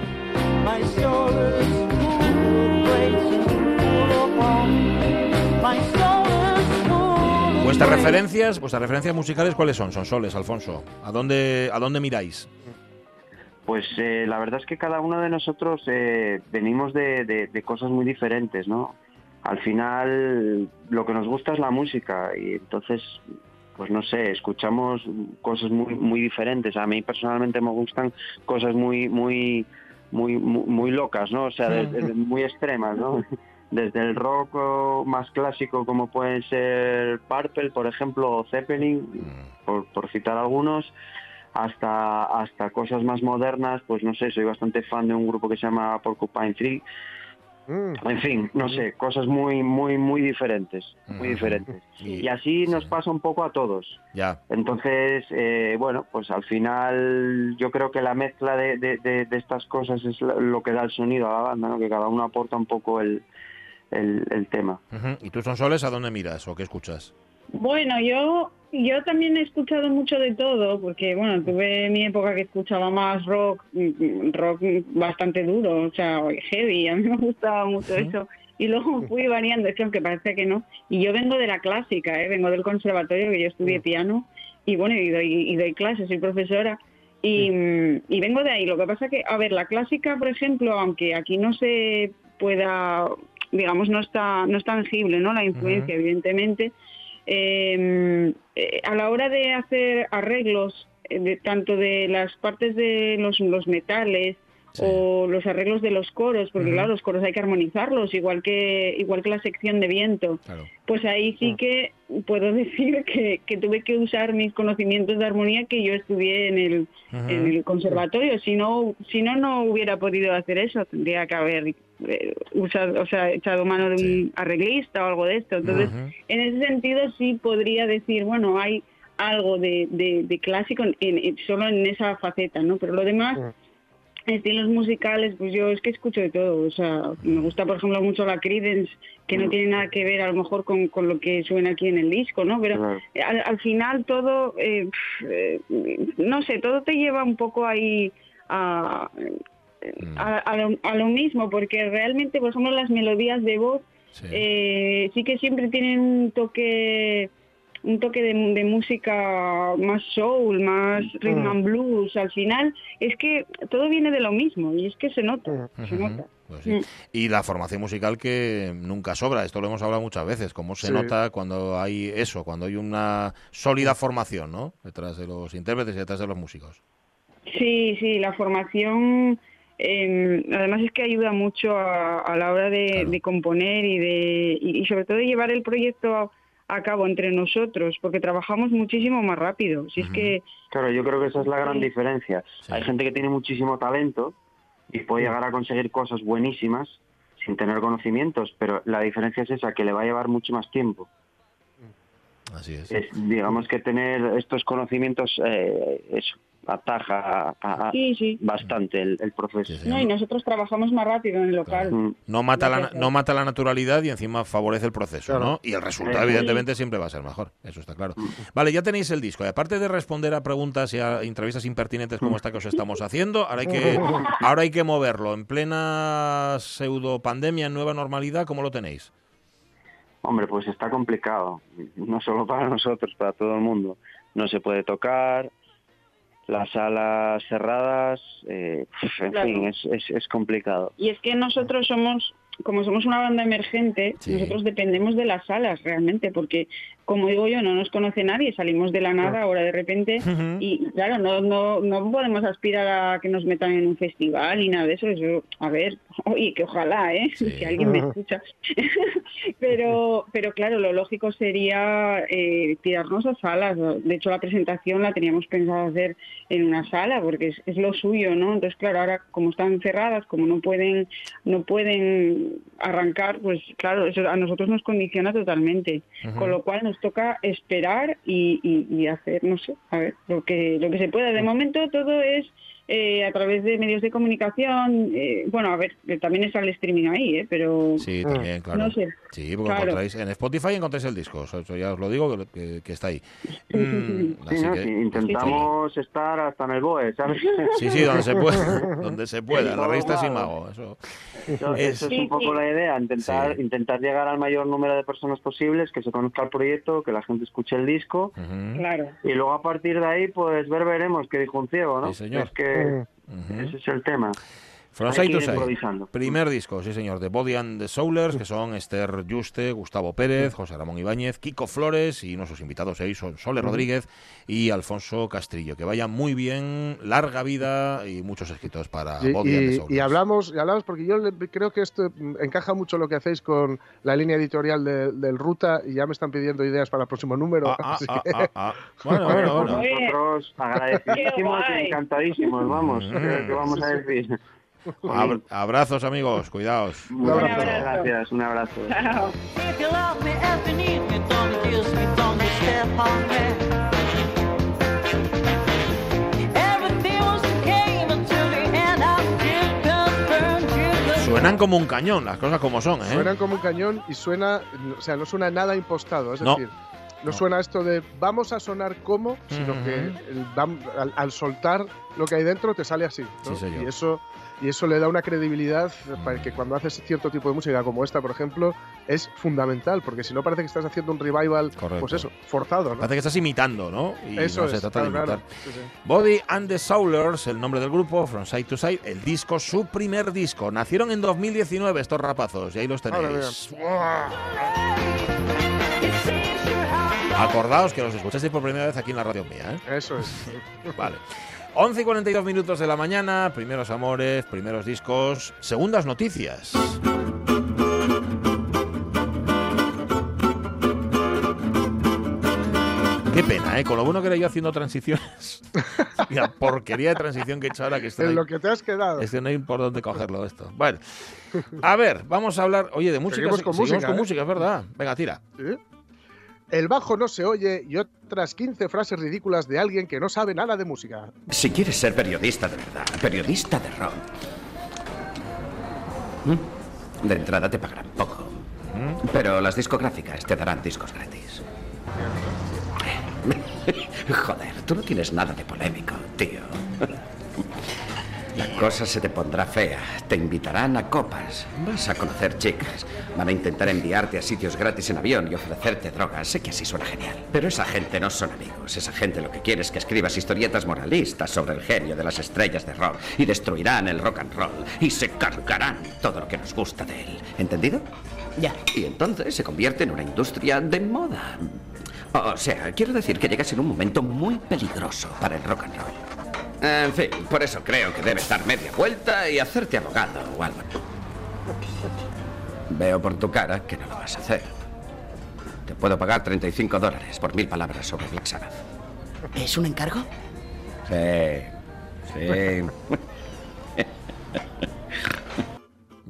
Vuestras referencias, vuestras referencias musicales, ¿cuáles son? Son soles, Alfonso. ¿A dónde, a dónde miráis? Pues eh, la verdad es que cada uno de nosotros eh, venimos de, de- de cosas muy diferentes, ¿no? Al final lo que nos gusta es la música y entonces, pues no sé, escuchamos cosas muy muy diferentes. A mí personalmente me gustan cosas muy muy muy muy, muy locas, ¿no? O sea, de- muy extremas, ¿no? <laughs> Desde el rock más clásico como pueden ser Purple, por ejemplo, o Zeppelin, por, por citar algunos, hasta, hasta cosas más modernas, pues no sé, soy bastante fan de un grupo que se llama Porcupine Tree. En fin, no sé, cosas muy, muy, muy diferentes, muy diferentes. <laughs> Y así nos pasa un poco a todos. Ya. Entonces, eh, bueno, pues al final yo creo que la mezcla de, de- de- de estas cosas es lo lo que da el sonido a la banda, ¿no? que cada uno aporta un poco el, el, el tema. ¿Y tú, son soles, a dónde miras o qué escuchas? Bueno, yo yo también he escuchado mucho de todo, porque bueno, tuve mi época que escuchaba más rock, mm, rock bastante duro, o sea, heavy, a mí me gustaba mucho eso. Y luego <laughs> fui variando, es que aunque parece que no. Y yo vengo de la clásica, ¿eh? vengo del conservatorio, que yo estudié piano, y bueno, y doy, y doy clases, soy profesora. Y, mm, y vengo de ahí. Lo que pasa que, a ver, la clásica, por ejemplo, aunque aquí no se pueda, digamos, no está, no es tangible, ¿no? La influencia, evidentemente. eh, eh, a la hora de hacer arreglos, eh, de, tanto de las partes de los, los metales o los arreglos de los coros, porque claro, los coros hay que armonizarlos, igual que, igual que la sección de viento. Pues ahí sí que puedo <laughs> decir que, que tuve que usar mis conocimientos de armonía que yo estudié en el, en el conservatorio. Si no, si no, no hubiera podido hacer eso. Tendría que haber eh, usado, o sea, echado mano de un arreglista o algo de esto. Entonces, en ese sentido sí podría decir, bueno, hay algo de, de- de clásico en, en- solo en esa faceta, ¿no? Pero lo demás, estilos musicales, pues yo es que escucho de todo. O sea, me gusta, por ejemplo, mucho la Creedence, que no tiene nada que ver a lo mejor con, con lo que suena aquí en el disco, ¿no? Pero al, al final todo, eh, eh, no sé, todo te lleva un poco ahí a, a, a lo, a lo mismo, porque realmente, por ejemplo, las melodías de voz eh, sí que siempre tienen un toque un toque de, de música más soul, más rhythm and blues. Al final es que todo viene de lo mismo y es que se nota, se nota. Pues sí. Y la formación musical que nunca sobra, esto lo hemos hablado muchas veces, cómo se Sí. nota cuando hay eso, cuando hay una sólida formación, ¿no? Detrás de los intérpretes y detrás de los músicos. Sí, sí, la formación eh, además es que ayuda mucho a, a la hora de, de componer y de y, y sobre todo de llevar el proyecto a, a cabo entre nosotros, porque trabajamos muchísimo más rápido. Si es que Claro, yo creo que esa es la gran Sí. diferencia. Hay gente que tiene muchísimo talento y puede llegar a conseguir cosas buenísimas sin tener conocimientos, pero la diferencia es esa, que le va a llevar mucho más tiempo. Así es. Es, digamos que tener estos conocimientos, eh, eso, ataja a- a- Sí, sí. bastante el, el proceso. no, y nosotros trabajamos más rápido en el local. No mata, la, no mata la naturalidad y encima favorece el proceso, Claro. ¿no? Y el resultado, Sí. evidentemente, siempre va a ser mejor. Eso está claro. Vale, ya tenéis el disco. Y aparte de responder a preguntas y a entrevistas impertinentes como esta que os estamos haciendo, ahora hay que, <laughs> ahora hay que moverlo. En plena pseudo pandemia, en nueva normalidad, ¿cómo lo tenéis? Hombre, pues está complicado, no solo para nosotros, para todo el mundo. No se puede tocar, las salas cerradas, eh, en Claro. fin, es, es, es complicado. Y es que nosotros somos, como somos una banda emergente, nosotros dependemos de las salas realmente, porque como digo yo, no nos conoce nadie, salimos de la nada ahora de repente y claro, no, no, no podemos aspirar a que nos metan en un festival ni nada de eso. eso a ver, oye, que ojalá, ¿eh? <laughs> que alguien me escucha. <laughs> pero, pero claro, lo lógico sería eh, tirarnos a salas. De hecho, la presentación la teníamos pensado hacer en una sala porque es, es lo suyo, ¿no? Entonces, claro, ahora como están cerradas, como no pueden, no pueden arrancar, pues claro, eso a nosotros nos condiciona totalmente. Con lo cual nos toca esperar y, y- y hacer, no sé, a ver, lo que, lo que se pueda. De momento todo es eh, a través de medios de comunicación. eh, bueno, a ver, también está el streaming ahí, ¿eh? Pero Sí, también, claro. no sé. Sí, porque Claro. encontráis, en Spotify encontráis el disco, eso, ya os lo digo, que, que- que está ahí. Mm, Sí, así ¿no? que- Sí, intentamos estar hasta en el BOE, ¿sabes? Sí, sí, donde se pueda, <laughs> donde se pueda, la revista sin mago, eso. Eso, es- eso es un poco la idea, intentar intentar llegar al mayor número de personas posibles, que se conozca el proyecto, que la gente escuche el disco Claro. y luego a partir de ahí pues ver veremos que dijo un ciego, ¿no? Sí, señor. Es que ese es el tema. From Hay Side que to ir Side. improvisando. Primer disco, sí señor, de Body and the Soulers, que son Esther Juste, Gustavo Pérez, José Ramón Ibáñez, Kiko Flores y nuestros invitados hoy son Sole. Rodríguez y Alfonso Castrillo. Que vaya muy bien, larga vida y muchos éxitos para Y, Body and the y- Soulers. y hablamos, y hablamos porque yo le- creo que esto encaja mucho lo que hacéis con la línea editorial de- del Ruta y ya me están pidiendo ideas para el próximo número. así ah, que- ah, ah. Bueno, bueno, bueno. Nosotros agradecidísimos Qué y encantadísimos, vamos, Mm. ¿qué, qué vamos a decir? Abra- abrazos, amigos, cuidaos. Muchas gracias, un abrazo. If you love me as you need me, don't kiss me, don't step on me. Everything was okay until the end. I still confirm to the Suenan como un cañón, las cosas como son, ¿eh? Suenan como un cañón y suena, o sea, no suena nada impostado. Es No. decir, No, suena esto de vamos a sonar como, sino que el al, al soltar lo que hay dentro te sale así. ¿no? Sí, señor. y eso y eso le da una credibilidad para que cuando haces cierto tipo de música como esta, por ejemplo, es fundamental, porque si no parece que estás haciendo un revival, pues eso, forzado, ¿no? Parece que estás imitando, ¿no? Y Eso no es, se trata de imitar. claro. Sí, sí. Body and the Soulers, el nombre del grupo, From Side to Side, el disco, su primer disco. Nacieron en 2019 estos rapazos, y ahí los tenéis. Acordaos que los escuchasteis por primera vez aquí en la radio mía, ¿eh? Eso es. Vale. 11 y 42 minutos de la mañana, primeros amores, primeros discos, segundas noticias. Qué pena, ¿eh? Con lo bueno que era yo haciendo transiciones. <laughs> y la porquería de transición que he hecho ahora que estoy En lo que te has quedado. es que no hay por dónde cogerlo esto. Bueno, a ver, vamos a hablar, oye, de música. Seguimos con Seguimos música, con ¿eh? música, es verdad. Venga, tira. ¿Sí? El bajo no se oye y otras 15 frases ridículas de alguien que no sabe nada de música. Si quieres ser periodista de verdad, periodista de rock, ¿m? de entrada te pagarán poco. Pero las discográficas te darán discos gratis. <laughs> Joder, tú no tienes nada de polémico, tío. <laughs> La cosa se te pondrá fea. Te invitarán a copas. Vas a conocer chicas. Van a intentar enviarte a sitios gratis en avión y ofrecerte drogas. Sé que así suena genial. Pero esa gente no son amigos. Esa gente lo que quiere es que escribas historietas moralistas sobre el genio de las estrellas de rock. Y destruirán el rock and roll. Y se cargarán todo lo que nos gusta de él. ¿Entendido? Ya. Y entonces se convierte en una industria de moda. O sea, quiero decir que llegas en un momento muy peligroso para el rock and roll. En fin, por eso creo que debes dar media vuelta y hacerte abogado o algo. Veo por tu cara que no lo vas a hacer. Te puedo pagar 35 dólares por mil palabras sobre Black Sabbath. ¿Es un encargo? Sí, sí. <laughs>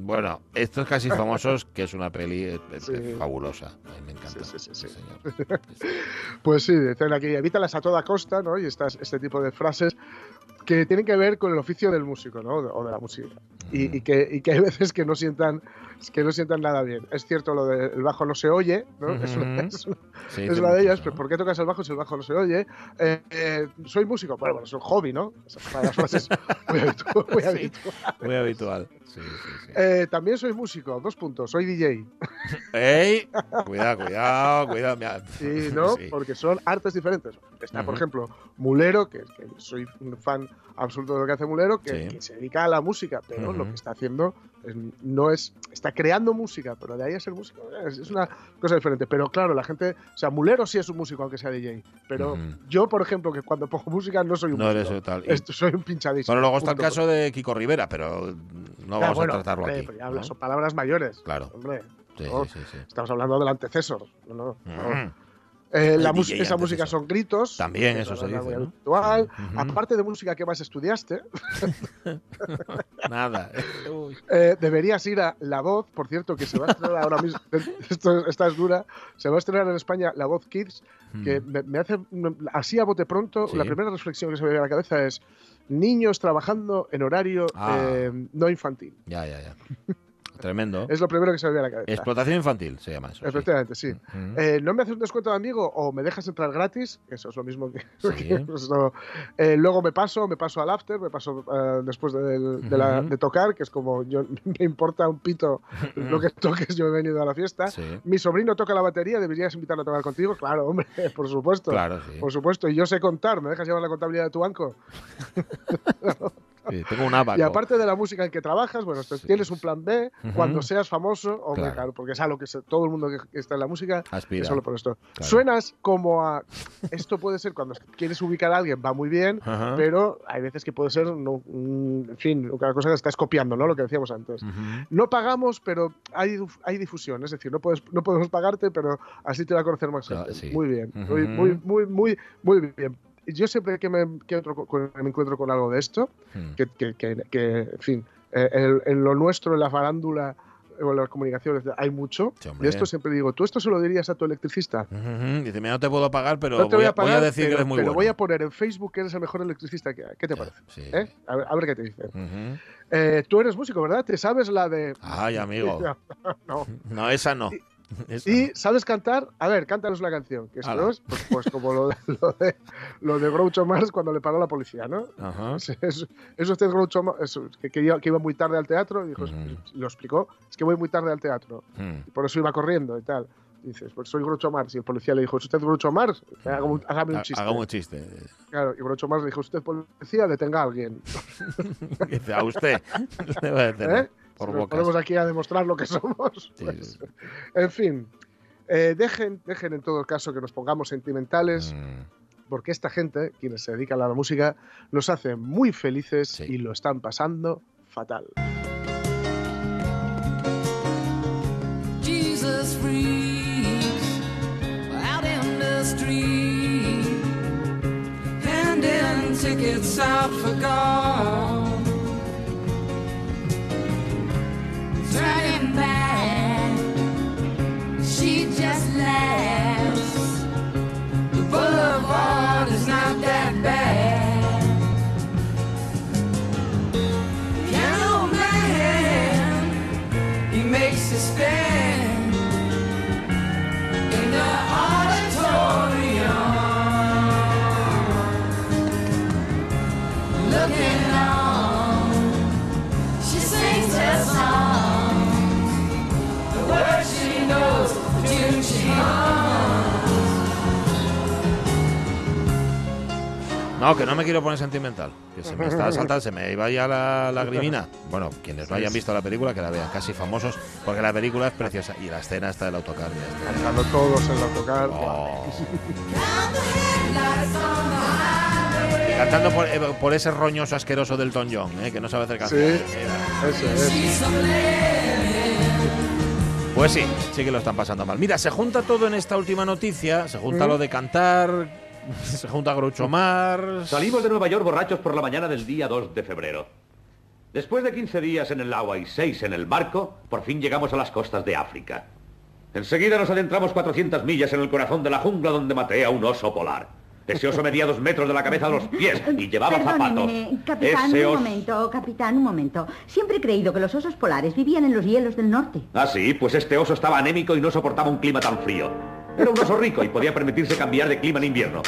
Bueno, estos casi famosos, que es una peli eh, eh, Sí. fabulosa. A mí me encanta. Sí, sí, sí, sí. señor. <laughs> Pues sí, dicen aquí, evítalas a toda costa, ¿no? Y estas, este tipo de frases que tienen que ver con el oficio del músico, ¿no? O de la música. Y, y que, y que hay veces que no sientan que no sientan nada bien. Es cierto lo del bajo no se oye, ¿no? Es una, Ujú. es una- Sí, es sí, una de ellas, pero ¿por qué tocas el bajo si el bajo no se oye? Eh, eh, soy músico, bueno, bueno, es un hobby, ¿no? Es una de las frases muy, habitu- muy <laughs> Sí, habituales. Muy habitual. Sí. Eh, también soy músico, dos puntos, soy DJ. <laughs> ¡Ey! Cuidado, cuidado, cuidado. mira. Sí, <laughs> ¿no? Porque son artes diferentes. Está, por ejemplo, Mulero, que, que soy un fan absoluto de lo que hace Mulero, que, se dedica a la música, pero lo que está haciendo es- no es. Está creando música, pero de ahí a ser músico es, es una cosa diferente. Pero claro, la gente. O sea, Mulero sí es un músico, aunque sea DJ. Pero yo, por ejemplo, que cuando pongo música no soy un No músico. eres tal. Esto- soy un pinchadisco. Bueno, luego está el caso de Kiko Rivera, pero no vamos bueno, a tratarlo hombre, aquí. pero ya habla- ¿no? Son palabras mayores. Claro. Hombre, Sí, ¿no? sí, sí, sí. Estamos hablando del antecesor. No, no. Eh, la DJ esa música eso. son gritos. También eso se algo dice, ¿no? habitual. Ujú. Aparte de música, ¿qué más estudiaste? <laughs> Nada. <laughs> Eh, deberías ir a La Voz, por cierto, que se va a estrenar ahora mismo. <laughs> Esto, esta es dura. Se va a estrenar en España La Voz Kids, que Mm. me, me hace, me- así a bote pronto, Sí. la primera reflexión que se me viene a la cabeza es niños trabajando en horario Ah. eh, no infantil. Ya, ya, ya. Tremendo. Es lo primero que se me viene a la cabeza. Explotación infantil se llama eso. sí. Efectivamente, sí. Eh, ¿No me haces un descuento de amigo o me dejas entrar gratis? Eso es lo mismo que... Sí. <laughs> que eso. Eh, luego me paso, me paso al after, me paso eh, después de, la- Ujú. de tocar, que es como yo <laughs> me importa un pito lo que toques, yo he venido a la fiesta. Sí. Mi sobrino toca la batería, deberías invitarlo a tocar contigo. Claro, hombre, <laughs> por supuesto. Claro. Por supuesto, y yo sé contar, ¿me dejas llevar la contabilidad de tu banco? Sí, tengo un abaco. Y aparte de la música en que trabajas, bueno, pues tienes un plan B cuando seas famoso, hombre, Claro. claro, porque es algo que todo el mundo que, está en la música Aspira. es solo por esto. Claro. Suenas como a. Esto puede ser cuando quieres ubicar a alguien, va muy bien, pero hay veces que puede ser, no, en fin, una cosa que estás copiando, ¿no? Lo que decíamos antes. No pagamos, pero hay, hay difusión, es decir, no, puedes, no podemos pagarte, pero así te va a conocer más Claro, sí. Muy bien, muy, muy, muy, muy bien. Yo siempre que me, que entro con- me encuentro con algo de esto, Mm. que, que- que- que, en fin, eh, en, en lo nuestro, en la farándula o en las comunicaciones, hay mucho. Sí, y esto siempre digo, ¿tú esto se lo dirías a tu electricista? Ujú. Dice, mira, no te puedo pagar, pero no te voy, voy a, a pagar, voy a decir pero, que eres muy pero bueno. voy a poner en Facebook que eres el mejor electricista que hay. ¿Qué te parece? Sí. ¿Eh? A, ver, a ver qué te dice. Ujú. Eh, tú eres músico, ¿verdad? ¿Te sabes la de...? Ay, amigo. <laughs> no. No, esa no. <laughs> ¿Y sabes cantar? A ver, cántanos una canción. Que esto es pues, pues como lo de, lo, de, lo de Groucho Marx cuando le paró la policía, ¿no? Ajá. Es, es- es usted Groucho Marx, que, que iba, muy tarde al teatro y dijo, lo explicó, es que voy muy tarde al teatro. Hmm. Y por eso iba corriendo y tal. Dices, pues soy Groucho Marx. Y el policía le dijo, ¿es usted Groucho Marx? Haga un- Hágame un chiste. Hagamos un chiste. Claro, y Groucho Marx le dijo, usted policía, detenga a alguien. <laughs> Dice, a usted. <laughs> ¿Eh? Por Si nos ponemos aquí a demostrar lo que <laughs> somos. Sí, pues, sí. En fin, eh, dejen, dejen en todo caso que nos pongamos sentimentales, Mm. porque esta gente, quienes se dedican a la música, nos hace muy felices y lo están pasando fatal. Jesus freaks out in the street, handing tickets out for gold. She just laughs. The boulevard is not that bad. Man, he makes a stand in the auditorium, looking on. No, que no me quiero poner sentimental. Que se me está <laughs> saltando, se me iba ya la lagrimina. <laughs> Bueno, quienes no hayan visto la película, que la vean, casi famosos, porque la película es preciosa. Y la escena está del autocar. Cantando todos en el autocar. Oh. <laughs> Cantando por, eh, por ese roñoso asqueroso del Tom John, eh, que no sabe hacer Sí, canciones. eso es. Pues sí, sí que lo están pasando mal. Mira, se junta todo en esta última noticia. Se junta ¿Mm? lo de cantar, <laughs> se junta Groucho Mars. Salimos de Nueva York borrachos por la mañana del día 2 de febrero. Después de 15 días en el agua y 6 en el barco, por fin llegamos a las costas de África. Enseguida nos adentramos 400 millas en el corazón de la jungla donde maté a un oso polar. Ese oso medía dos metros de la cabeza a los pies y llevaba zapatos. Capitán, Ese un momento, capitán, un momento. Siempre he creído que los osos polares vivían en los hielos del norte. Ah, sí, pues este oso estaba anémico y no soportaba un clima tan frío. Era un oso rico y podía permitirse cambiar de clima en invierno.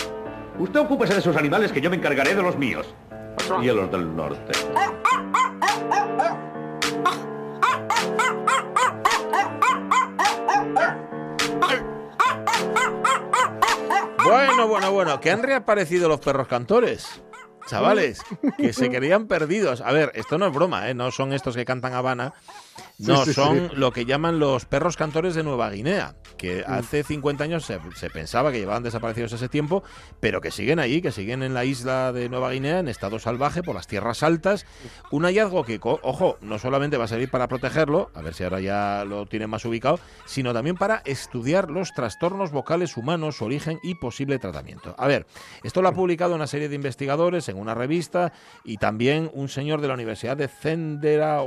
Usted ocúpese de sus animales que yo me encargaré de los míos. Hielos del norte. <laughs> Bueno, bueno, bueno, que han reaparecido los perros cantores. Chavales, <laughs> que se querían perdidos. A ver, esto no es broma, ¿eh? No son estos que cantan Habana. No, Sí, son sí. lo que llaman los perros cantores de Nueva Guinea, que hace 50 años se, se pensaba que llevaban desaparecidos ese tiempo, pero que siguen allí, que siguen en la isla de Nueva Guinea en estado salvaje por las tierras altas. Un hallazgo que, ojo, no solamente va a servir para protegerlo, a ver si ahora ya lo tienen más ubicado, sino también para estudiar los trastornos vocales humanos, su origen y posible tratamiento. A ver, esto lo ha publicado una serie de investigadores en una revista y también un señor de la Universidad de Zendera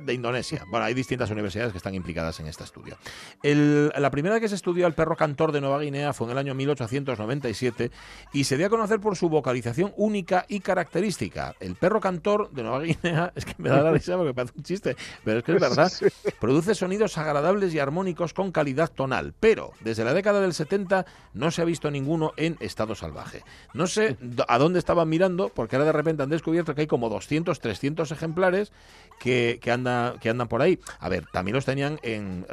de Indonesia. Bueno, hay distintas universidades que están implicadas en este estudio. El- la primera que se estudió al perro cantor de Nueva Guinea fue en el año 1897 y se dio a conocer por su vocalización única y característica. El perro cantor de Nueva Guinea, <laughs> es que me da la risa porque parece un chiste, pero es que es <laughs> verdad, produce sonidos agradables y armónicos con calidad tonal, pero desde la década del 70 no se ha visto ninguno en estado salvaje. No sé <laughs> a dónde estaban mirando, porque ahora de repente han descubierto que hay como 200, 300 ejemplares que, que, anda, que andan por ahí. A ver, también los tenían en...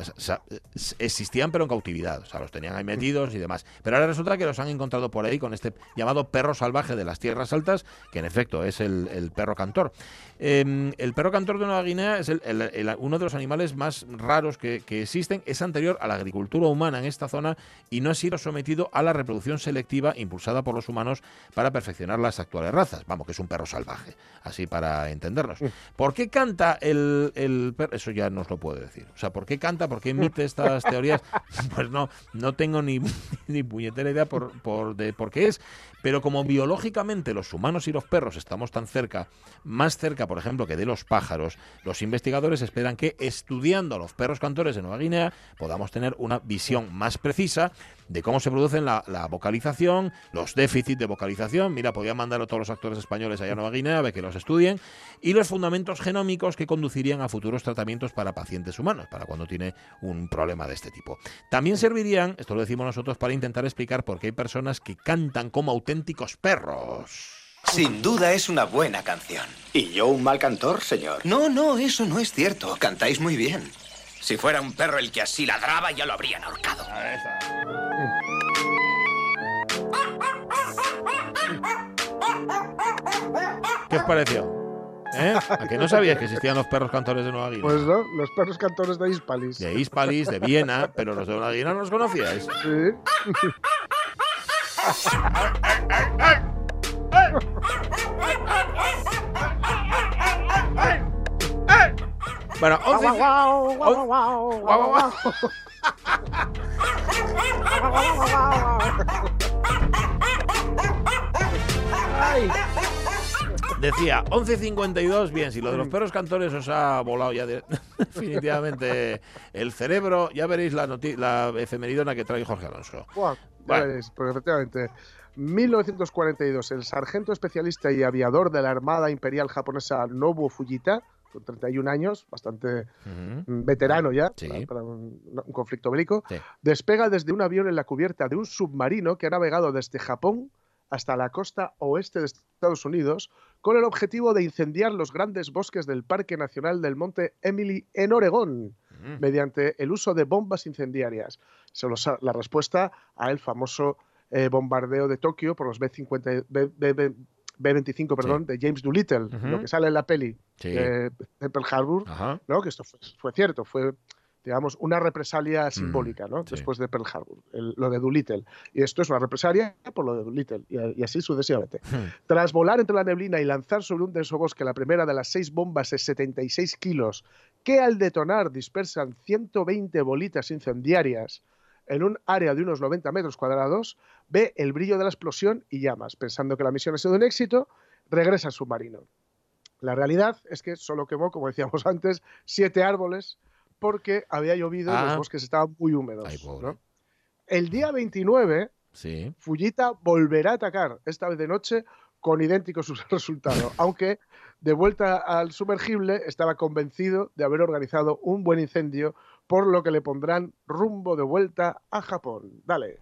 existían pero en cautividad, o sea, los tenían ahí metidos y demás. Pero ahora resulta que los han encontrado por ahí con este llamado perro salvaje de las tierras altas, que en efecto es el, perro cantor. Eh, el perro cantor de Nueva Guinea es el- uno de los animales más raros que, que existen. Es anterior a la agricultura humana en esta zona y no ha sido sometido a la reproducción selectiva impulsada por los humanos para perfeccionar las actuales razas. Vamos, que es un perro salvaje, así para entendernos. ¿Por qué canta el, el perro? Eso ya no os lo puedo decir. O sea, ¿por qué canta? ¿Por qué emite estas teorías? <laughs> Pues no, no tengo ni, <laughs> ni puñetera idea por, por, de por qué es. Pero como biológicamente los humanos y los perros estamos tan cerca, más cerca, por ejemplo, que de los pájaros, los investigadores esperan que estudiando a los perros cantores de Nueva Guinea podamos tener una visión más precisa de cómo se producen la, la vocalización, los déficits de vocalización. Mira, podía mandar a todos los actores españoles allá a Nueva Guinea a que los estudien. Y los fundamentos genómicos que conducirían a futuros tratamientos para pacientes humanos, para cuando tiene un problema de este tipo. También servirían, esto lo decimos nosotros, para intentar explicar por qué hay personas que cantan como auténticos perros. Sin duda es una buena canción. ¿Y yo un mal cantor, señor? No, no, eso no es cierto. Cantáis muy bien. Si fuera un perro el que así ladraba, ya lo habrían ahorcado. ¿Qué os pareció? ¿Eh? ¿A que no sabías que existían los perros cantores de Nueva Guinea? Pues no, los perros cantores de Hispalis. De Hispalis, de Viena, pero los de Nueva Guinea no los conocíais. Sí. <laughs> Bueno, 11 Guau, guau, guau, on- guau, guau, guau, guau. Ay. Decía, 11.52, bien, si lo de los perros cantores os ha volado ya de- <laughs> definitivamente el cerebro, ya veréis la, la efemeridona que trae Jorge Alonso. Buah, Bueno. veréis, porque efectivamente, 1942, el sargento especialista y aviador de la Armada Imperial Japonesa Nobuo Fujita, con 31 años, bastante mm, veterano ya Sí. para, para un, un conflicto bélico, Sí. despega desde un avión en la cubierta de un submarino que ha navegado desde Japón hasta la costa oeste de Estados Unidos con el objetivo de incendiar los grandes bosques del Parque Nacional del Monte Emily en Oregón mediante el uso de bombas incendiarias. Solo sa- la respuesta a el famoso eh, bombardeo de Tokio por los B-50, B- B- B- B-25 perdón, de James Doolittle, lo que sale en la peli Sí. de, Pearl Harbor, Ajá. ¿no? que esto fue, fue cierto, fue digamos una represalia simbólica ¿no? Mm, sí. después de Pearl Harbor, el- lo de Doolittle. Y esto es una represalia por lo de Doolittle, y, y así sucesivamente. <laughs> Tras volar entre la neblina y lanzar sobre un denso bosque la primera de las seis bombas de 76 kilos, que al detonar dispersan 120 bolitas incendiarias en un área de unos 90 metros cuadrados, ve el brillo de la explosión y llamas. Pensando que la misión ha sido un éxito, regresa al submarino. La realidad es que solo quemó, como decíamos <laughs> antes, siete árboles porque había llovido y Ah. los bosques estaban muy húmedos. Ay, pobre. ¿no? El día 29, Sí. Fujita volverá a atacar, esta vez de noche, con idéntico su- <laughs> resultado, aunque de vuelta al sumergible estaba convencido de haber organizado un buen incendio, por lo que le pondrán rumbo de vuelta a Japón. Dale.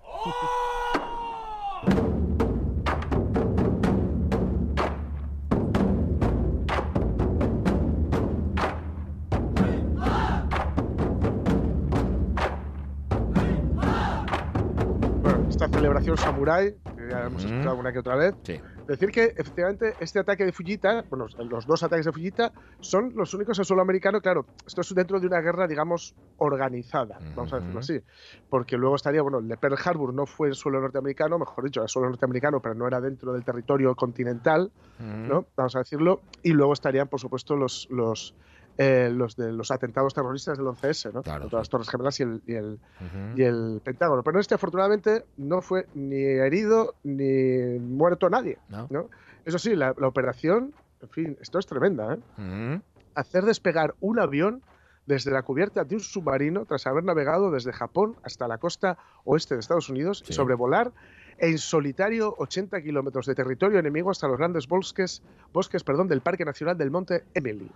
Samurái, que ya hemos escuchado una que otra vez, Sí. decir que efectivamente este ataque de Fujita, bueno, los dos ataques de Fujita son los únicos en suelo americano, claro, esto es dentro de una guerra, digamos, organizada, vamos a decirlo así, porque luego estaría, bueno, el de Pearl Harbor no fue en suelo norteamericano, mejor dicho, era suelo norteamericano, pero no era dentro del territorio continental, ¿no? Vamos a decirlo, y luego estarían, por supuesto, los... los eh, los de los atentados terroristas del 11S, ¿no? Contra las Torres Gemelas y el, y el, y el Pentágono. Pero este, afortunadamente, no fue ni herido ni muerto nadie. ¿no? Eso sí, la, la operación, en fin, esto es tremenda. ¿eh? Ujú. Hacer despegar un avión desde la cubierta de un submarino tras haber navegado desde Japón hasta la costa oeste de Estados Unidos y sobrevolar en solitario 80 kilómetros de territorio enemigo hasta los grandes bosques, bosques perdón, del Parque Nacional del Monte Emily.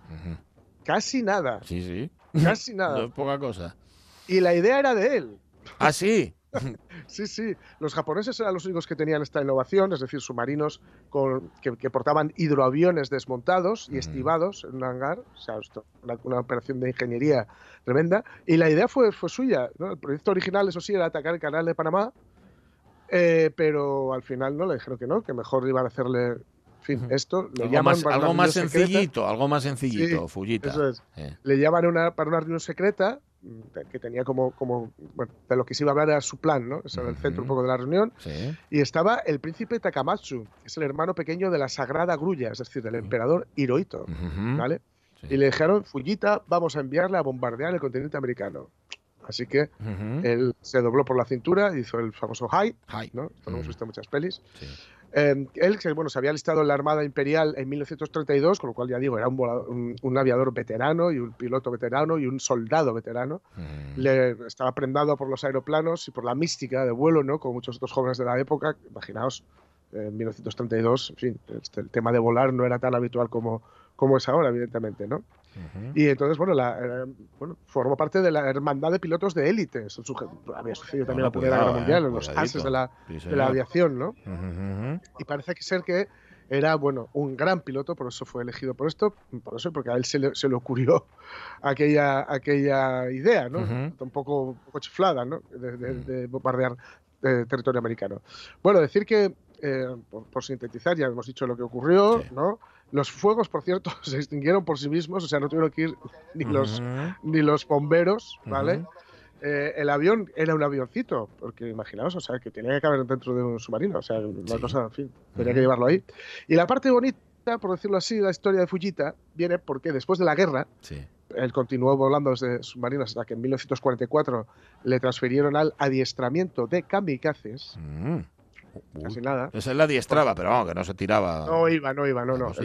Casi nada. Sí, sí. Casi <laughs> nada. No es poca cosa. Y la idea era de él. Ah, sí. <laughs> Sí, sí. Los japoneses eran los únicos que tenían esta innovación, es decir, submarinos con- que, que portaban hidroaviones desmontados y estivados en un hangar. O sea, esto, una, una operación de ingeniería tremenda. Y la idea fue, fue suya. ¿no? El proyecto original, eso sí, era atacar el canal de Panamá, eh, pero al final no le dijeron que no, que mejor iban a hacerle. En fin, esto le Algo llaman más, para algo más secreta. sencillito, algo más sencillito, Sí, Fujita. Eso es. Eh. Le llaman una, para una reunión secreta mm, que tenía como, como bueno, de lo que se iba a hablar era su plan, ¿no? Eso era el centro un poco de la reunión. Sí. Y estaba el príncipe Takamatsu, que es el hermano pequeño de la Sagrada Grulla, es decir, del emperador Hirohito. ¿vale? Y le dijeron, Fujita, vamos a enviarle a bombardear el continente americano. Así que Ujú. él se dobló por la cintura, hizo el famoso high, High. ¿no? Esto lo hemos visto en muchas pelis. Eh, él, bueno, se había listado en la Armada Imperial en 1932, con lo cual ya digo, era un, un- un aviador veterano y un piloto veterano y un soldado veterano. Le estaba prendado por los aeroplanos y por la mística de vuelo, ¿no? Como muchos otros jóvenes de la época. Imaginaos, eh, en 1932, en fin, este- el tema de volar no era tan habitual como, como es ahora, evidentemente, ¿no? Y entonces, bueno, la, eh, bueno, formó parte de la hermandad de pilotos de élite. Eso suge- había sucedido también Bueno, en la Primera Guerra Mundial, eh, los ases de la, Sí, de la aviación, ¿no? Ujú, ujú. Y parece que ser que era, bueno, un gran piloto, por eso fue elegido por esto, por eso, porque a él se le, se le ocurrió <laughs> aquella, aquella idea, ¿no? Un poco, un poco chiflada, ¿no? De, de- de bombardear eh, territorio americano. Bueno, decir que, eh, por, por sintetizar, ya hemos dicho lo que ocurrió, ¿no? Los fuegos, por cierto, <laughs> se extinguieron por sí mismos, o sea, no tuvieron que ir ni los, Ujú. ni los bomberos, ¿vale? Ujú. Eh, el avión era un avioncito, porque imaginaos, o sea, que tenía que caber dentro de un submarino, o sea, la cosa, en fin, tenía que llevarlo ahí. Y la parte bonita, por decirlo así, de la historia de Fujita viene porque después de la guerra, Sí. él continuó volando desde submarinos hasta que en 1944 le transfirieron al adiestramiento de kamikazes, Mm. Casi nada. Esa es la diestraba, pero vamos, que no se tiraba. No iba, no iba, no, no. Vos- que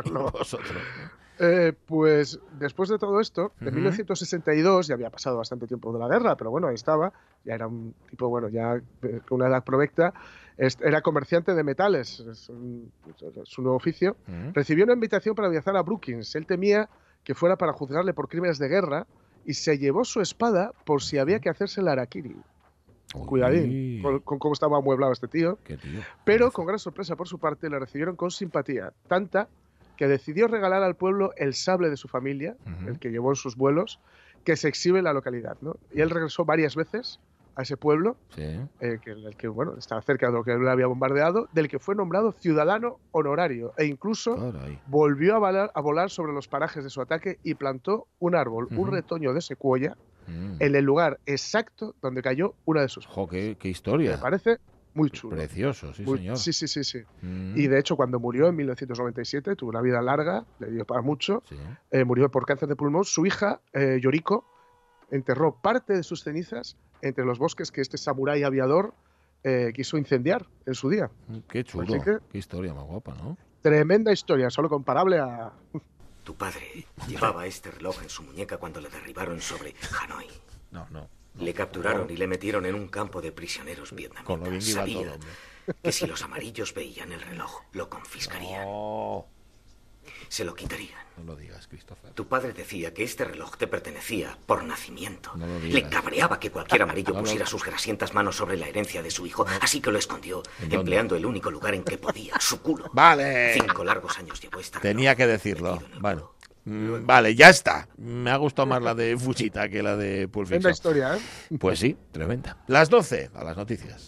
<laughs> vosotros. Eh, pues después de todo esto, de Ujú. 1962, ya había pasado bastante tiempo de la guerra, pero bueno, ahí estaba, ya era un tipo, bueno, ya eh, con una edad provecta, era comerciante de metales, es un- pues, nuevo oficio, recibió una invitación para viajar a Brookings. Él temía que fuera para juzgarle por crímenes de guerra y se llevó su espada por si había que hacerse el harakiri. Cuidadín con, con cómo estaba amueblado este tío. Qué tío. Pero con gran sorpresa por su parte le recibieron con simpatía, tanta que decidió regalar al pueblo el sable de su familia, el que llevó en sus vuelos, que se exhibe en la localidad. ¿no? Y él regresó varias veces a ese pueblo, Sí. eh, que, el que bueno, estaba cerca de lo que él había bombardeado, del que fue nombrado ciudadano honorario e incluso Caray. volvió a volar, a volar sobre los parajes de su ataque y plantó un árbol, un retoño de secuoya, Mm. en el lugar exacto donde cayó una de sus Jo, qué, qué historia. Me parece muy chulo. Precioso, sí, Muy- señor. Sí, sí, sí, sí. Mm. Y de hecho, cuando murió en 1997, tuvo una vida larga, le dio para mucho, Sí. eh, murió por cáncer de pulmón. Su hija, eh, Yoriko, enterró parte de sus cenizas entre los bosques que este samurái aviador eh, quiso incendiar en su día. Mm, Qué chulo. Que- Qué historia más guapa, ¿no? Tremenda historia, solo comparable a... Tu padre llevaba este reloj en su muñeca cuando le derribaron sobre Hanoi. No, no. Le capturaron y le metieron en un campo de prisioneros Con lo bien vietnamitas. iba Sabía todo, que si los amarillos veían el reloj, lo confiscarían. Se lo quitarían. No lo digas, Christopher. Tu padre decía que este reloj te pertenecía por nacimiento. No lo Le digas. cabreaba que cualquier amarillo <laughs> No lo- pusiera sus grasientas manos sobre la herencia de su hijo, así que lo escondió, empleando el único lugar en que podía, su culo. Vale. Cinco largos años llevó esta Tenía que decirlo. Mm, Vale, ya está. Me ha gustado más la de Fujita que la de Pulp Fiction. historia, ¿eh? Pues sí, tremenda. Las 12, a las noticias.